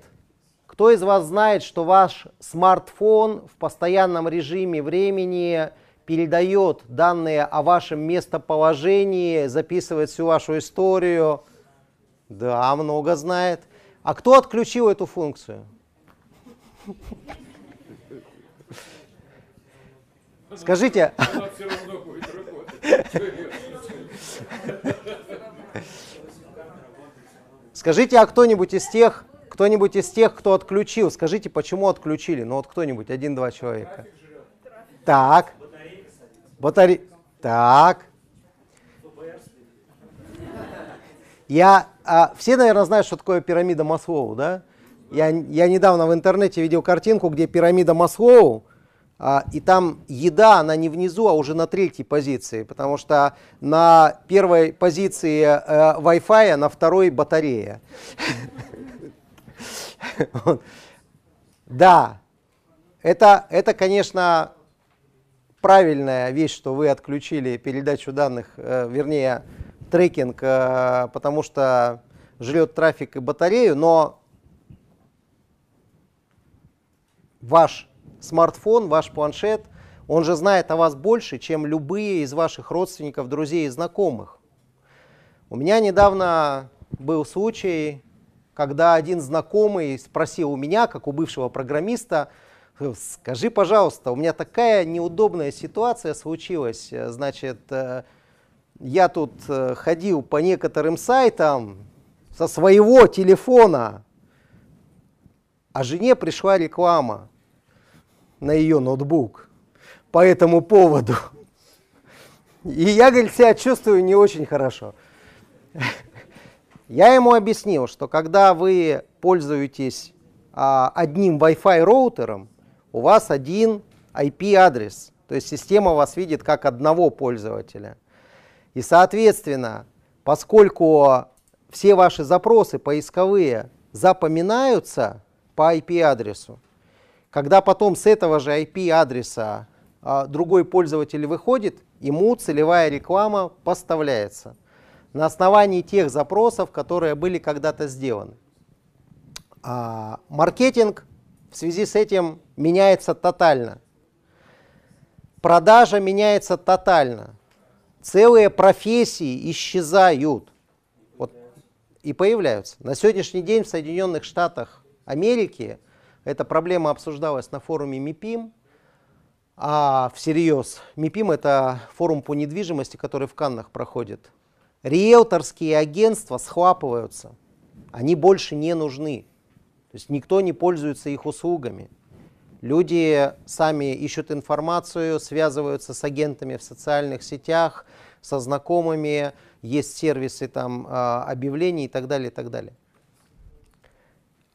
кто из вас знает, что ваш смартфон в постоянном режиме времени передает данные о вашем местоположении, записывает всю вашу историю? Да, много знает. А кто отключил эту функцию? Скажите, работать. скажите, а кто-нибудь из тех, кто-нибудь из тех, кто отключил, скажите, почему отключили? Ну вот кто-нибудь, один-два человека. Так. Батарея. Так. Я, а, все, наверное, знают, что такое пирамида Маслоу, да? Я, я недавно в интернете видел картинку, где пирамида Маслоу, а, и там еда, она не внизу, а уже на третьей позиции, потому что на первой позиции э, Wi-Fi, а на второй батарея. Да, это, это, конечно, правильная вещь, что вы отключили передачу данных, э, вернее, трекинг, э, потому что жрет трафик и батарею, но ваш смартфон, ваш планшет, он же знает о вас больше, чем любые из ваших родственников, друзей и знакомых. У меня недавно был случай, когда один знакомый спросил у меня, как у бывшего программиста, скажи, пожалуйста, у меня такая неудобная ситуация случилась, значит, э, я тут э, ходил по некоторым сайтам со своего телефона, а жене пришла реклама на ее ноутбук по этому поводу. И я, говорит, себя чувствую не очень хорошо. Я ему объяснил, что когда вы пользуетесь а, одним Wi-Fi роутером, у вас один IP-адрес, то есть система вас видит как одного пользователя. И, соответственно, поскольку все ваши запросы поисковые запоминаются по IP-адресу, когда потом с этого же IP-адреса а, другой пользователь выходит, ему целевая реклама поставляется на основании тех запросов, которые были когда-то сделаны. А, маркетинг в связи с этим меняется тотально. Продажа меняется тотально. Целые профессии исчезают вот, и появляются. На сегодняшний день в Соединенных Штатах Америки эта проблема обсуждалась на форуме МИПИМ, а всерьез. МИПИМ – это форум по недвижимости, который в Каннах проходит. Риэлторские агентства схлапываются. Они больше не нужны. То есть никто не пользуется их услугами. Люди сами ищут информацию, связываются с агентами в социальных сетях, со знакомыми, есть сервисы там, а, объявлений и так далее, и так далее.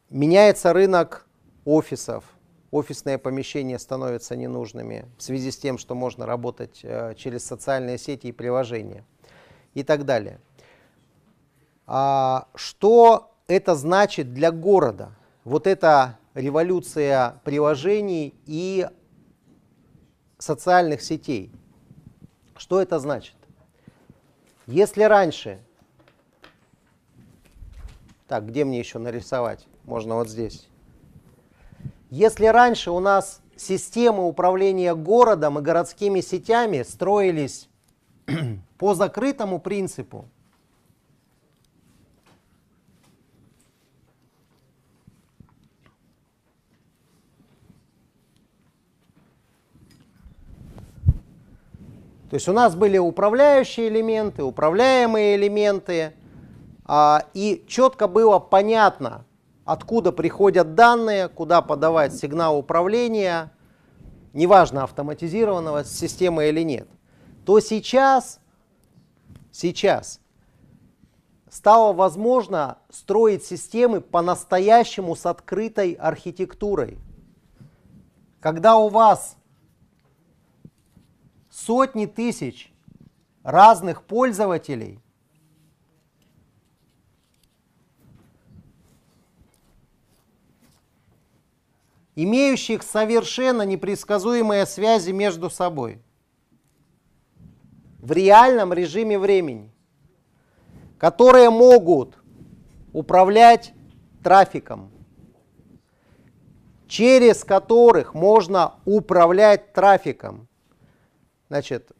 Меняется рынок офисов, офисные помещения становятся ненужными в связи с тем, что можно работать э, через социальные сети и приложения и так далее. А что это значит для города? Вот эта революция приложений и социальных сетей. Что это значит? Если раньше, так, где мне еще нарисовать? Можно вот здесь. Если раньше у нас системы управления городом и городскими сетями строились по закрытому принципу, То есть у нас были управляющие элементы, управляемые элементы, а, и четко было понятно, откуда приходят данные, куда подавать сигнал управления, неважно автоматизированного системы или нет, то сейчас, сейчас стало возможно строить системы по-настоящему с открытой архитектурой. Когда у вас сотни тысяч разных пользователей – имеющих совершенно непредсказуемые связи между собой в реальном режиме времени, которые могут управлять трафиком, через которых можно управлять трафиком. Значит,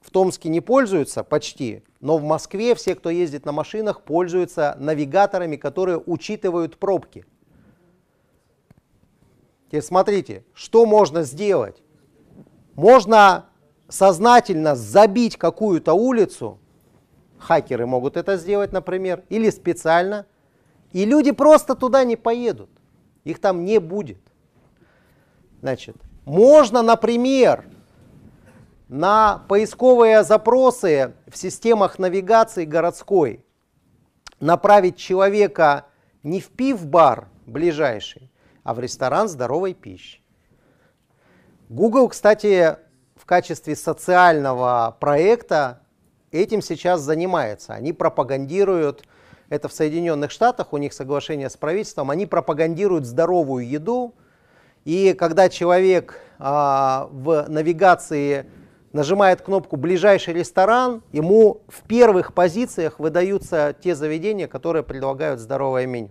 в Томске не пользуются почти, но в Москве все, кто ездит на машинах, пользуются навигаторами, которые учитывают пробки. Теперь смотрите, что можно сделать? Можно сознательно забить какую-то улицу, хакеры могут это сделать, например, или специально, и люди просто туда не поедут, их там не будет. Значит, можно, например, на поисковые запросы в системах навигации городской направить человека не в пив-бар ближайший, а в ресторан здоровой пищи. Google, кстати, в качестве социального проекта этим сейчас занимается. Они пропагандируют, это в Соединенных Штатах, у них соглашение с правительством, они пропагандируют здоровую еду. И когда человек а, в навигации нажимает кнопку «Ближайший ресторан», ему в первых позициях выдаются те заведения, которые предлагают здоровое меню.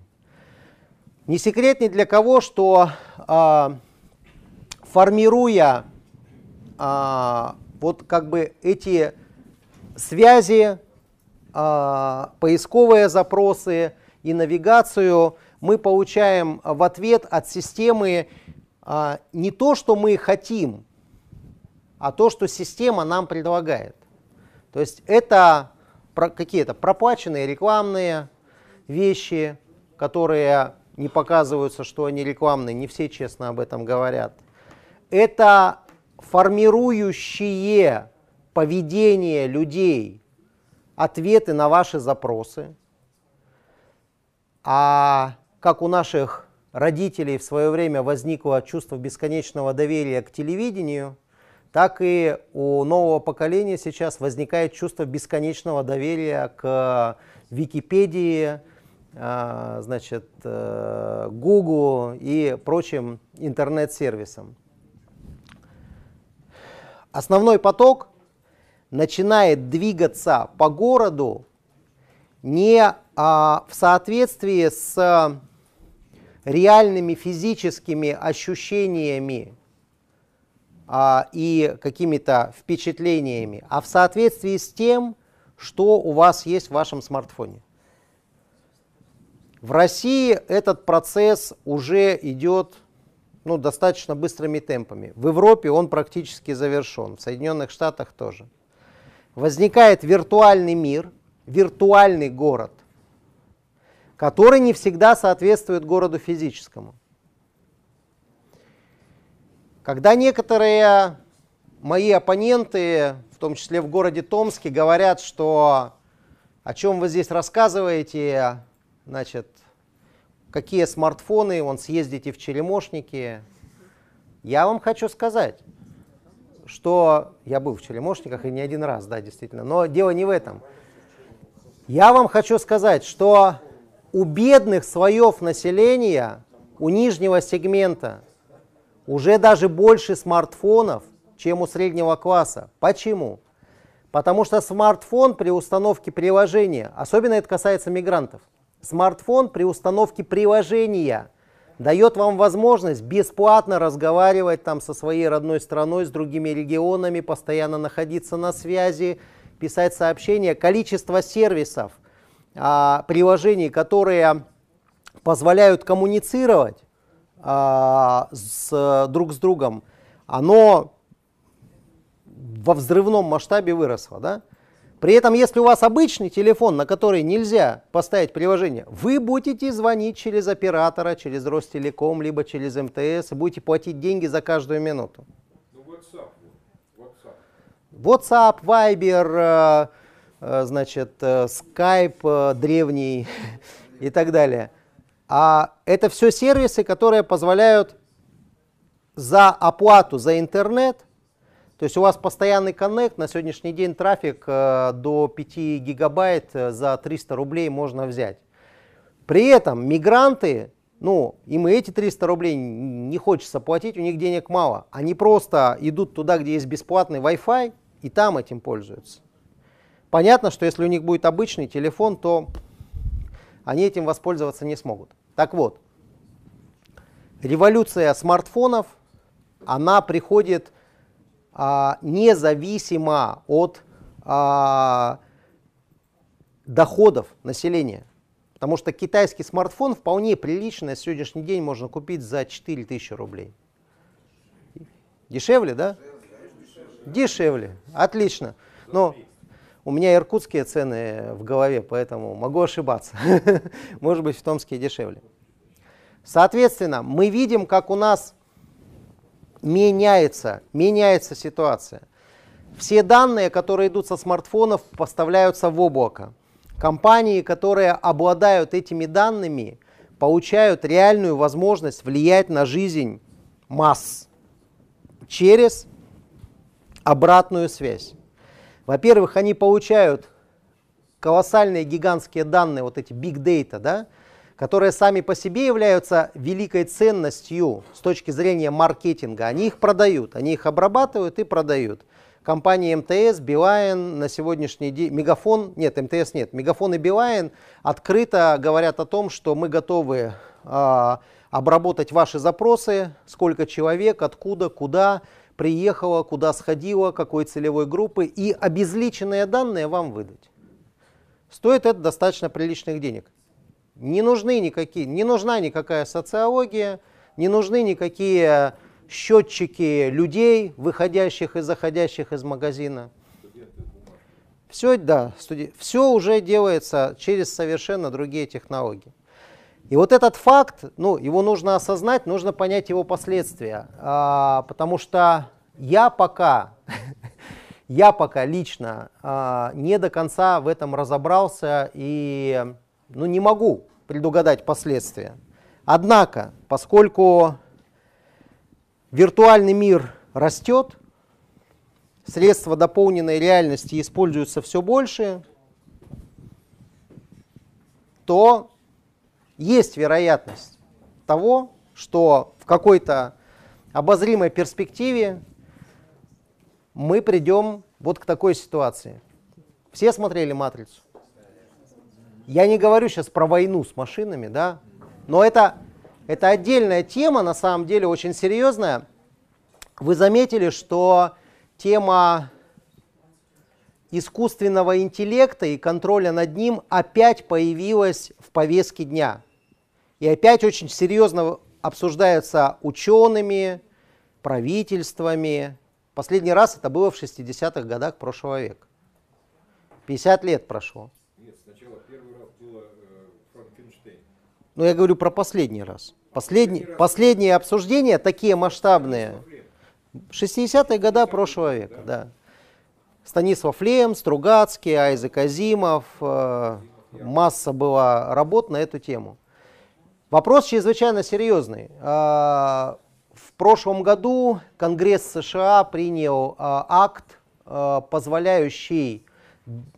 Не секрет ни для кого, что э, формируя э, вот как бы эти связи, э, поисковые запросы и навигацию, мы получаем в ответ от системы э, не то, что мы хотим, а то, что система нам предлагает. То есть это какие-то проплаченные рекламные вещи, которые не показываются, что они рекламные, не все честно об этом говорят. Это формирующие поведение людей ответы на ваши запросы. А как у наших родителей в свое время возникло чувство бесконечного доверия к телевидению – так и у нового поколения сейчас возникает чувство бесконечного доверия к Википедии, значит, э, Google и прочим интернет-сервисам. Основной поток начинает двигаться по городу не а, в соответствии с реальными физическими ощущениями а, и какими-то впечатлениями, а в соответствии с тем, что у вас есть в вашем смартфоне. В России этот процесс уже идет ну, достаточно быстрыми темпами. В Европе он практически завершен, в Соединенных Штатах тоже. Возникает виртуальный мир, виртуальный город, который не всегда соответствует городу физическому. Когда некоторые мои оппоненты, в том числе в городе Томске, говорят, что о чем вы здесь рассказываете, значит, какие смартфоны, вон съездите в Черемошники, я вам хочу сказать, что я был в Черемошниках и не один раз, да, действительно, но дело не в этом. Я вам хочу сказать, что у бедных слоев населения, у нижнего сегмента, уже даже больше смартфонов, чем у среднего класса. Почему? Потому что смартфон при установке приложения, особенно это касается мигрантов, смартфон при установке приложения дает вам возможность бесплатно разговаривать там со своей родной страной, с другими регионами, постоянно находиться на связи, писать сообщения. Количество сервисов, а, приложений, которые позволяют коммуницировать, а, с, друг с другом, оно во взрывном масштабе выросло. Да? При этом, если у вас обычный телефон, на который нельзя поставить приложение, вы будете звонить через оператора, через Ростелеком, либо через МТС, и будете платить деньги за каждую минуту. Ну, WhatsApp, WhatsApp. WhatsApp, Viber, э, э, значит, э, Skype древний и так далее. А это все сервисы, которые позволяют за оплату за интернет, то есть у вас постоянный коннект, на сегодняшний день трафик э, до 5 гигабайт э, за 300 рублей можно взять. При этом мигранты, ну, им и эти 300 рублей не хочется платить, у них денег мало. Они просто идут туда, где есть бесплатный Wi-Fi, и там этим пользуются. Понятно, что если у них будет обычный телефон, то они этим воспользоваться не смогут. Так вот, революция смартфонов, она приходит а, независимо от а, доходов населения. Потому что китайский смартфон вполне прилично на сегодняшний день можно купить за 4000 рублей. Дешевле, да? Дешевле. Отлично. Но у меня иркутские цены в голове, поэтому могу ошибаться. Может быть, в Томске дешевле. Соответственно, мы видим, как у нас меняется, меняется ситуация. Все данные, которые идут со смартфонов, поставляются в облако. Компании, которые обладают этими данными, получают реальную возможность влиять на жизнь масс через обратную связь. Во-первых, они получают колоссальные гигантские данные, вот эти big data, да, которые сами по себе являются великой ценностью с точки зрения маркетинга. Они их продают, они их обрабатывают и продают. Компании МТС, Билайн на сегодняшний день, Мегафон, нет, МТС нет, Мегафон и Билайн открыто говорят о том, что мы готовы э, обработать ваши запросы, сколько человек, откуда, куда, приехала, куда сходила, какой целевой группы, и обезличенные данные вам выдать. Стоит это достаточно приличных денег. Не нужны никакие, не нужна никакая социология, не нужны никакие счетчики людей, выходящих и заходящих из магазина. Все, да, студи... все уже делается через совершенно другие технологии. И вот этот факт, ну, его нужно осознать, нужно понять его последствия, а, потому что я пока, я пока лично а, не до конца в этом разобрался и, ну, не могу предугадать последствия. Однако, поскольку виртуальный мир растет, средства дополненной реальности используются все больше, то есть вероятность того, что в какой-то обозримой перспективе мы придем вот к такой ситуации. Все смотрели «Матрицу»? Я не говорю сейчас про войну с машинами, да, но это, это отдельная тема, на самом деле очень серьезная. Вы заметили, что тема искусственного интеллекта и контроля над ним опять появилась в повестке дня. И опять очень серьезно обсуждаются учеными, правительствами. Последний раз это было в 60-х годах прошлого века. 50 лет прошло. Нет, сначала первый раз было э, Франкенштейн. Но я говорю про последний раз. Последний, последние обсуждения такие масштабные. 60-е годы прошлого века, да. Станислав Лем, Стругацкий, Айзек Азимов, э, масса была работ на эту тему. Вопрос чрезвычайно серьезный. А, в прошлом году Конгресс США принял а, акт, а, позволяющий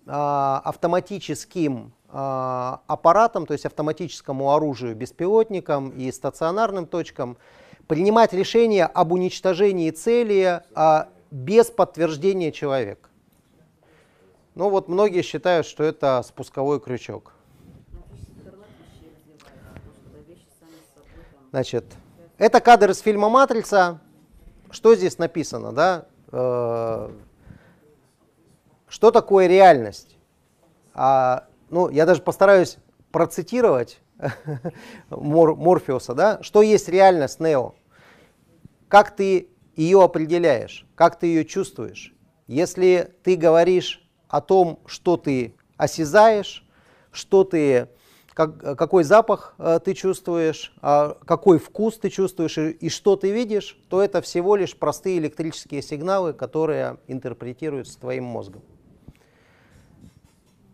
автоматическим аппаратам, то есть автоматическому оружию, беспилотникам и стационарным точкам принимать решение об уничтожении цели без подтверждения человека. Ну вот многие считают, что это спусковой крючок. Значит, это кадр из фильма «Матрица». Что здесь написано, да? Э, что такое реальность? А, ну, я даже постараюсь процитировать Мор, Морфеуса, да? Что есть реальность, Нео? Как ты ее определяешь? Как ты ее чувствуешь? Если ты говоришь о том, что ты осязаешь, что ты как, какой запах э, ты чувствуешь, э, какой вкус ты чувствуешь и, и что ты видишь, то это всего лишь простые электрические сигналы, которые интерпретируются твоим мозгом.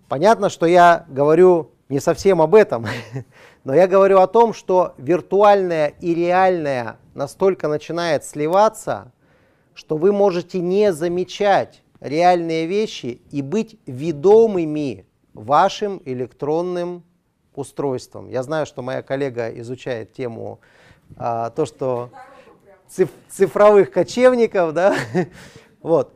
Понятно, что я говорю не совсем об этом, но я говорю о том, что виртуальное и реальное настолько начинает сливаться, что вы можете не замечать реальные вещи и быть ведомыми вашим электронным устройством. Я знаю, что моя коллега изучает тему а, то, что циф цифровых кочевников, да, вот.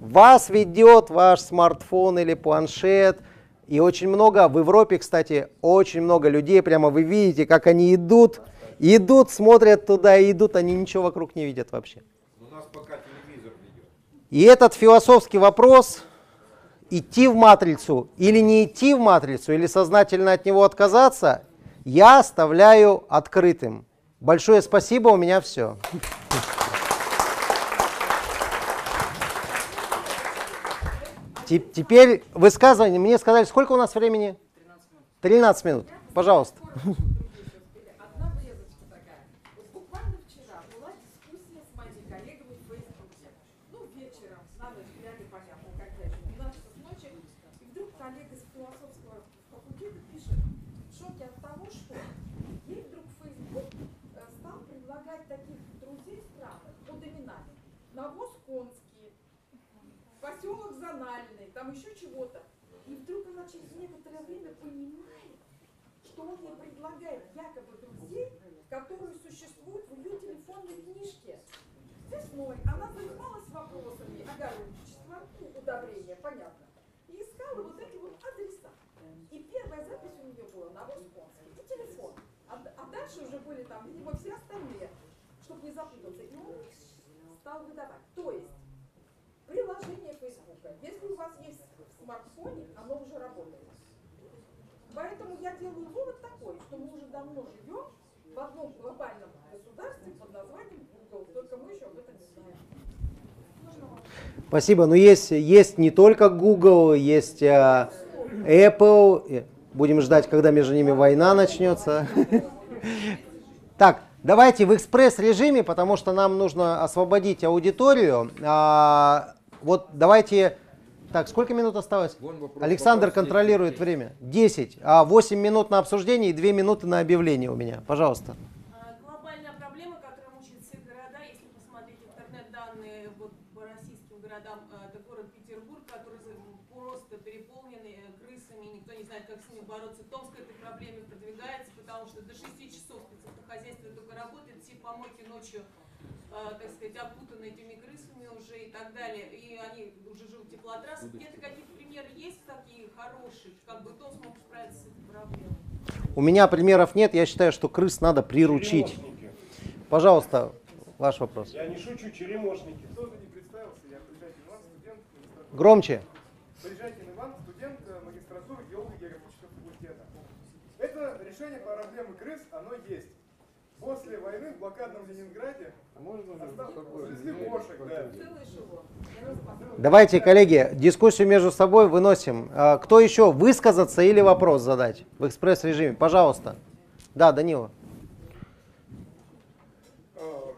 Вас ведет ваш смартфон или планшет, и очень много, в Европе, кстати, очень много людей, прямо вы видите, как они идут, идут, смотрят туда, и идут, они ничего вокруг не видят вообще. У нас пока телевизор ведет. И этот философский вопрос, идти в матрицу или не идти в матрицу, или сознательно от него отказаться, я оставляю открытым. Большое спасибо, у меня все. Теперь высказывание. Мне сказали, сколько у нас времени? 13 минут. Пожалуйста. Одна врезочка такая. Вот буквально вчера была дискуссия с моими коллегами в Фейсбуке. Ну, вечером, на ночь, я непонятно, когда еще, 12 ночи. И вдруг коллега с философского факультета пишет, в шоке от того, что ей вдруг Фейсбук э, стал предлагать таких друзей странных под именами. Навоз Конский, поселок Зональный, там еще чего-то. И вдруг она через некоторое время понимает, что он ей предлагает якобы друзей, которые существуют в ее телефонной книжке. Весной она занималась вопросами огородничества, удобрения, понятно, и искала вот эти вот адреса. И первая запись у нее была на Восконске и телефон. А, а дальше уже были там, видимо, все остальные, чтобы не запутаться. И он стал выдавать. То есть приложение Фейсбука, если у вас есть смартфоне, оно уже работает. Поэтому я делаю вывод такой, что мы уже давно живем в одном глобальном государстве под названием Google, только мы еще об этом не знаем. Спасибо. Но есть, есть не только Google, есть э, Apple. Будем ждать, когда между ними война начнется. Так, давайте в экспресс-режиме, потому что нам нужно освободить аудиторию. А, Вот давайте... Так, сколько минут осталось? Вопрос, Александр вопрос, контролирует время. 10. А 8 минут на обсуждение и 2 минуты на объявление у меня. Пожалуйста. А, Глобальная проблема, которая мучает все города, если посмотреть интернет-данные вот по российским городам, а, это город Петербург, который за- просто переполненный э, крысами, никто не знает, как с ними бороться. Томск к этой проблеме продвигается, потому что до 6 часов спецавтохозяйство только работает, все помойки ночью, а, так сказать, опутаны этими крысами уже и так далее, и они уже живут в теплотрассах. Где-то какие-то примеры есть такие хорошие, как бы Томск мог справиться с этой проблемой? У меня примеров нет. Я считаю, что крыс надо приручить. Пожалуйста, ваш вопрос. Я не шучу, черемошники. Тоже не представился, я Приезжайте Иван, студент. Громче. Приезжайте Иван, студент магистратуры геолого-географического факультета. Это решение проблемы крыс, оно есть. После войны в блокадном Ленинграде Рассматривала. Давайте, коллеги, дискуссию между собой выносим. А, Кто еще высказаться или вопрос задать в экспресс-режиме? Пожалуйста. Да, Данила. Э,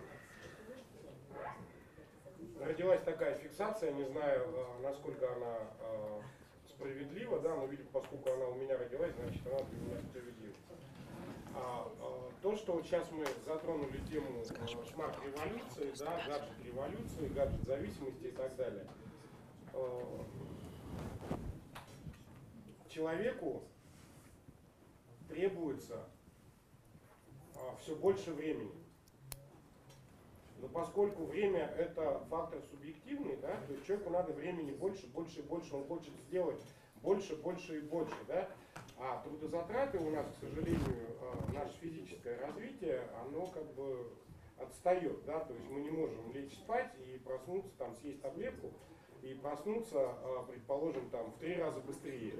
Родилась такая фиксация, не знаю, э, насколько она э, справедлива, да, но, видимо, поскольку она у меня родилась, значит, она для меня справедлива. А, э, то, что вот сейчас мы затронули тему э, смарт-революции, да, гаджет-революции, гаджет-зависимости и так далее. Э, Человеку требуется все больше времени. Но поскольку время это фактор субъективный, да, то есть человеку надо времени больше, больше и больше, он хочет сделать больше, больше и больше, да. А трудозатраты у нас, к сожалению, э, наше физическое развитие, оно как бы отстает, да, то есть мы не можем лечь спать и проснуться, там, съесть таблетку и проснуться, э, предположим, там, в три раза быстрее,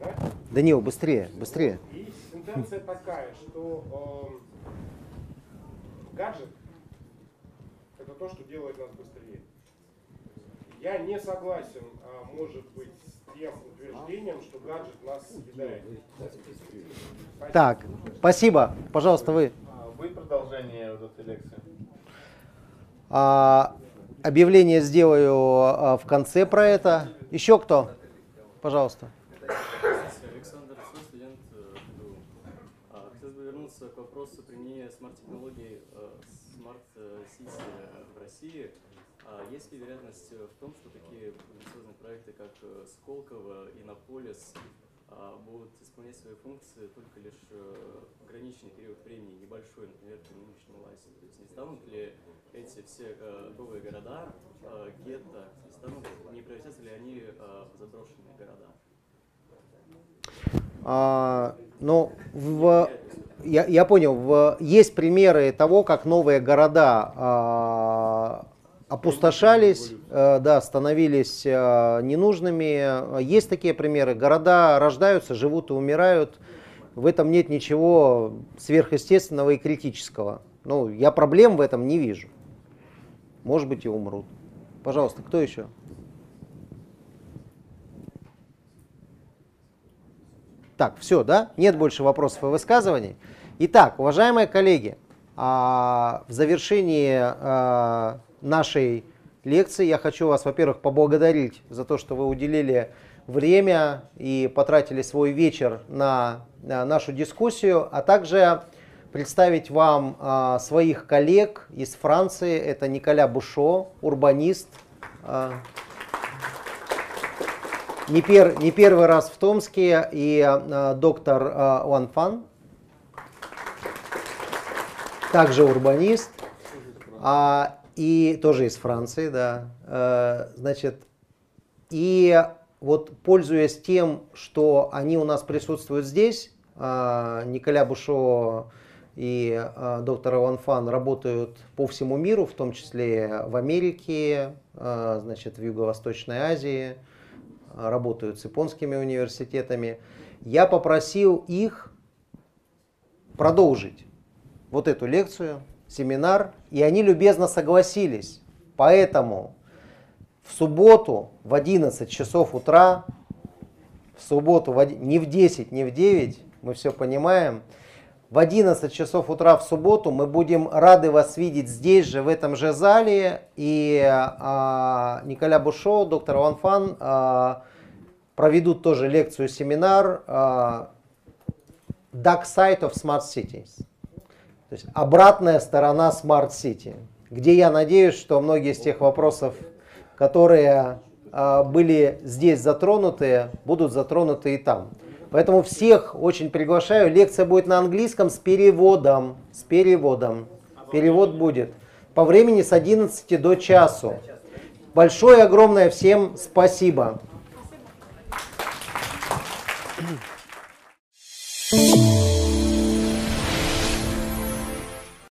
да. Данил, быстрее, быстрее. И тенденция такая, что эм, гаджет это то, что делает нас быстрее. Я не согласен, а, может быть, тем утверждением, что гаджет нас съедает. Так, спасибо. Пожалуйста, вы. А, Будет продолжение вот этой лекции? А, объявление сделаю а, в конце про это. Еще кто? Пожалуйста. Александр студент э. А, Хотелось бы вернуться к вопросу применения смарт-технологий э, smart city в России. Есть ли вероятность э, в том, что такие проекты, как э, Сколково, Иннополис, а, будут исполнять свои функции только лишь э, ограниченный период времени, небольшой, например, при нынешней власти? То есть не станут ли эти все э, новые города, гетто, не, станут, не превратятся ли они в заброшенные города? А, ну, в, я, я понял, в, есть примеры того, как новые города а, опустошались, э, да, становились э, ненужными. Есть такие примеры. Города рождаются, живут и умирают. В этом нет ничего сверхъестественного и критического. Ну, я проблем в этом не вижу. Может быть и умрут. Пожалуйста, кто еще? Так, все, да? Нет больше вопросов и высказываний. Итак, уважаемые коллеги, а, в завершении а, нашей лекции я хочу вас, во-первых, поблагодарить за то, что вы уделили время и потратили свой вечер на нашу дискуссию, а также представить вам а, своих коллег из Франции. Это Николя Бушо, урбанист. Не, пер, не первый раз в Томске и доктор Ван Фан, также урбанист, а, и тоже из Франции, да. А, значит, и вот пользуясь тем, что они у нас присутствуют здесь, а, Николя Бушо и а, доктор Иван Фан работают по всему миру, в том числе в Америке, а, значит, в Юго-Восточной Азии, работают с японскими университетами. Я попросил их продолжить вот эту лекцию, семинар, и они любезно согласились. Поэтому в субботу в 11 часов утра, в субботу в, не в 10, не в 9, мы все понимаем, в 11 часов утра в субботу мы будем рады вас видеть здесь же, в этом же зале. И а, Николя Бушо, доктор Ван Фан а, проведут тоже лекцию, семинар а, Dark Side of Smart Cities. То есть обратная сторона City, где я надеюсь, что многие из тех вопросов, которые э, были здесь затронуты, будут затронуты и там. Поэтому всех очень приглашаю. Лекция будет на английском с переводом. С переводом. Перевод будет по времени с 11 до часу. Большое огромное всем спасибо.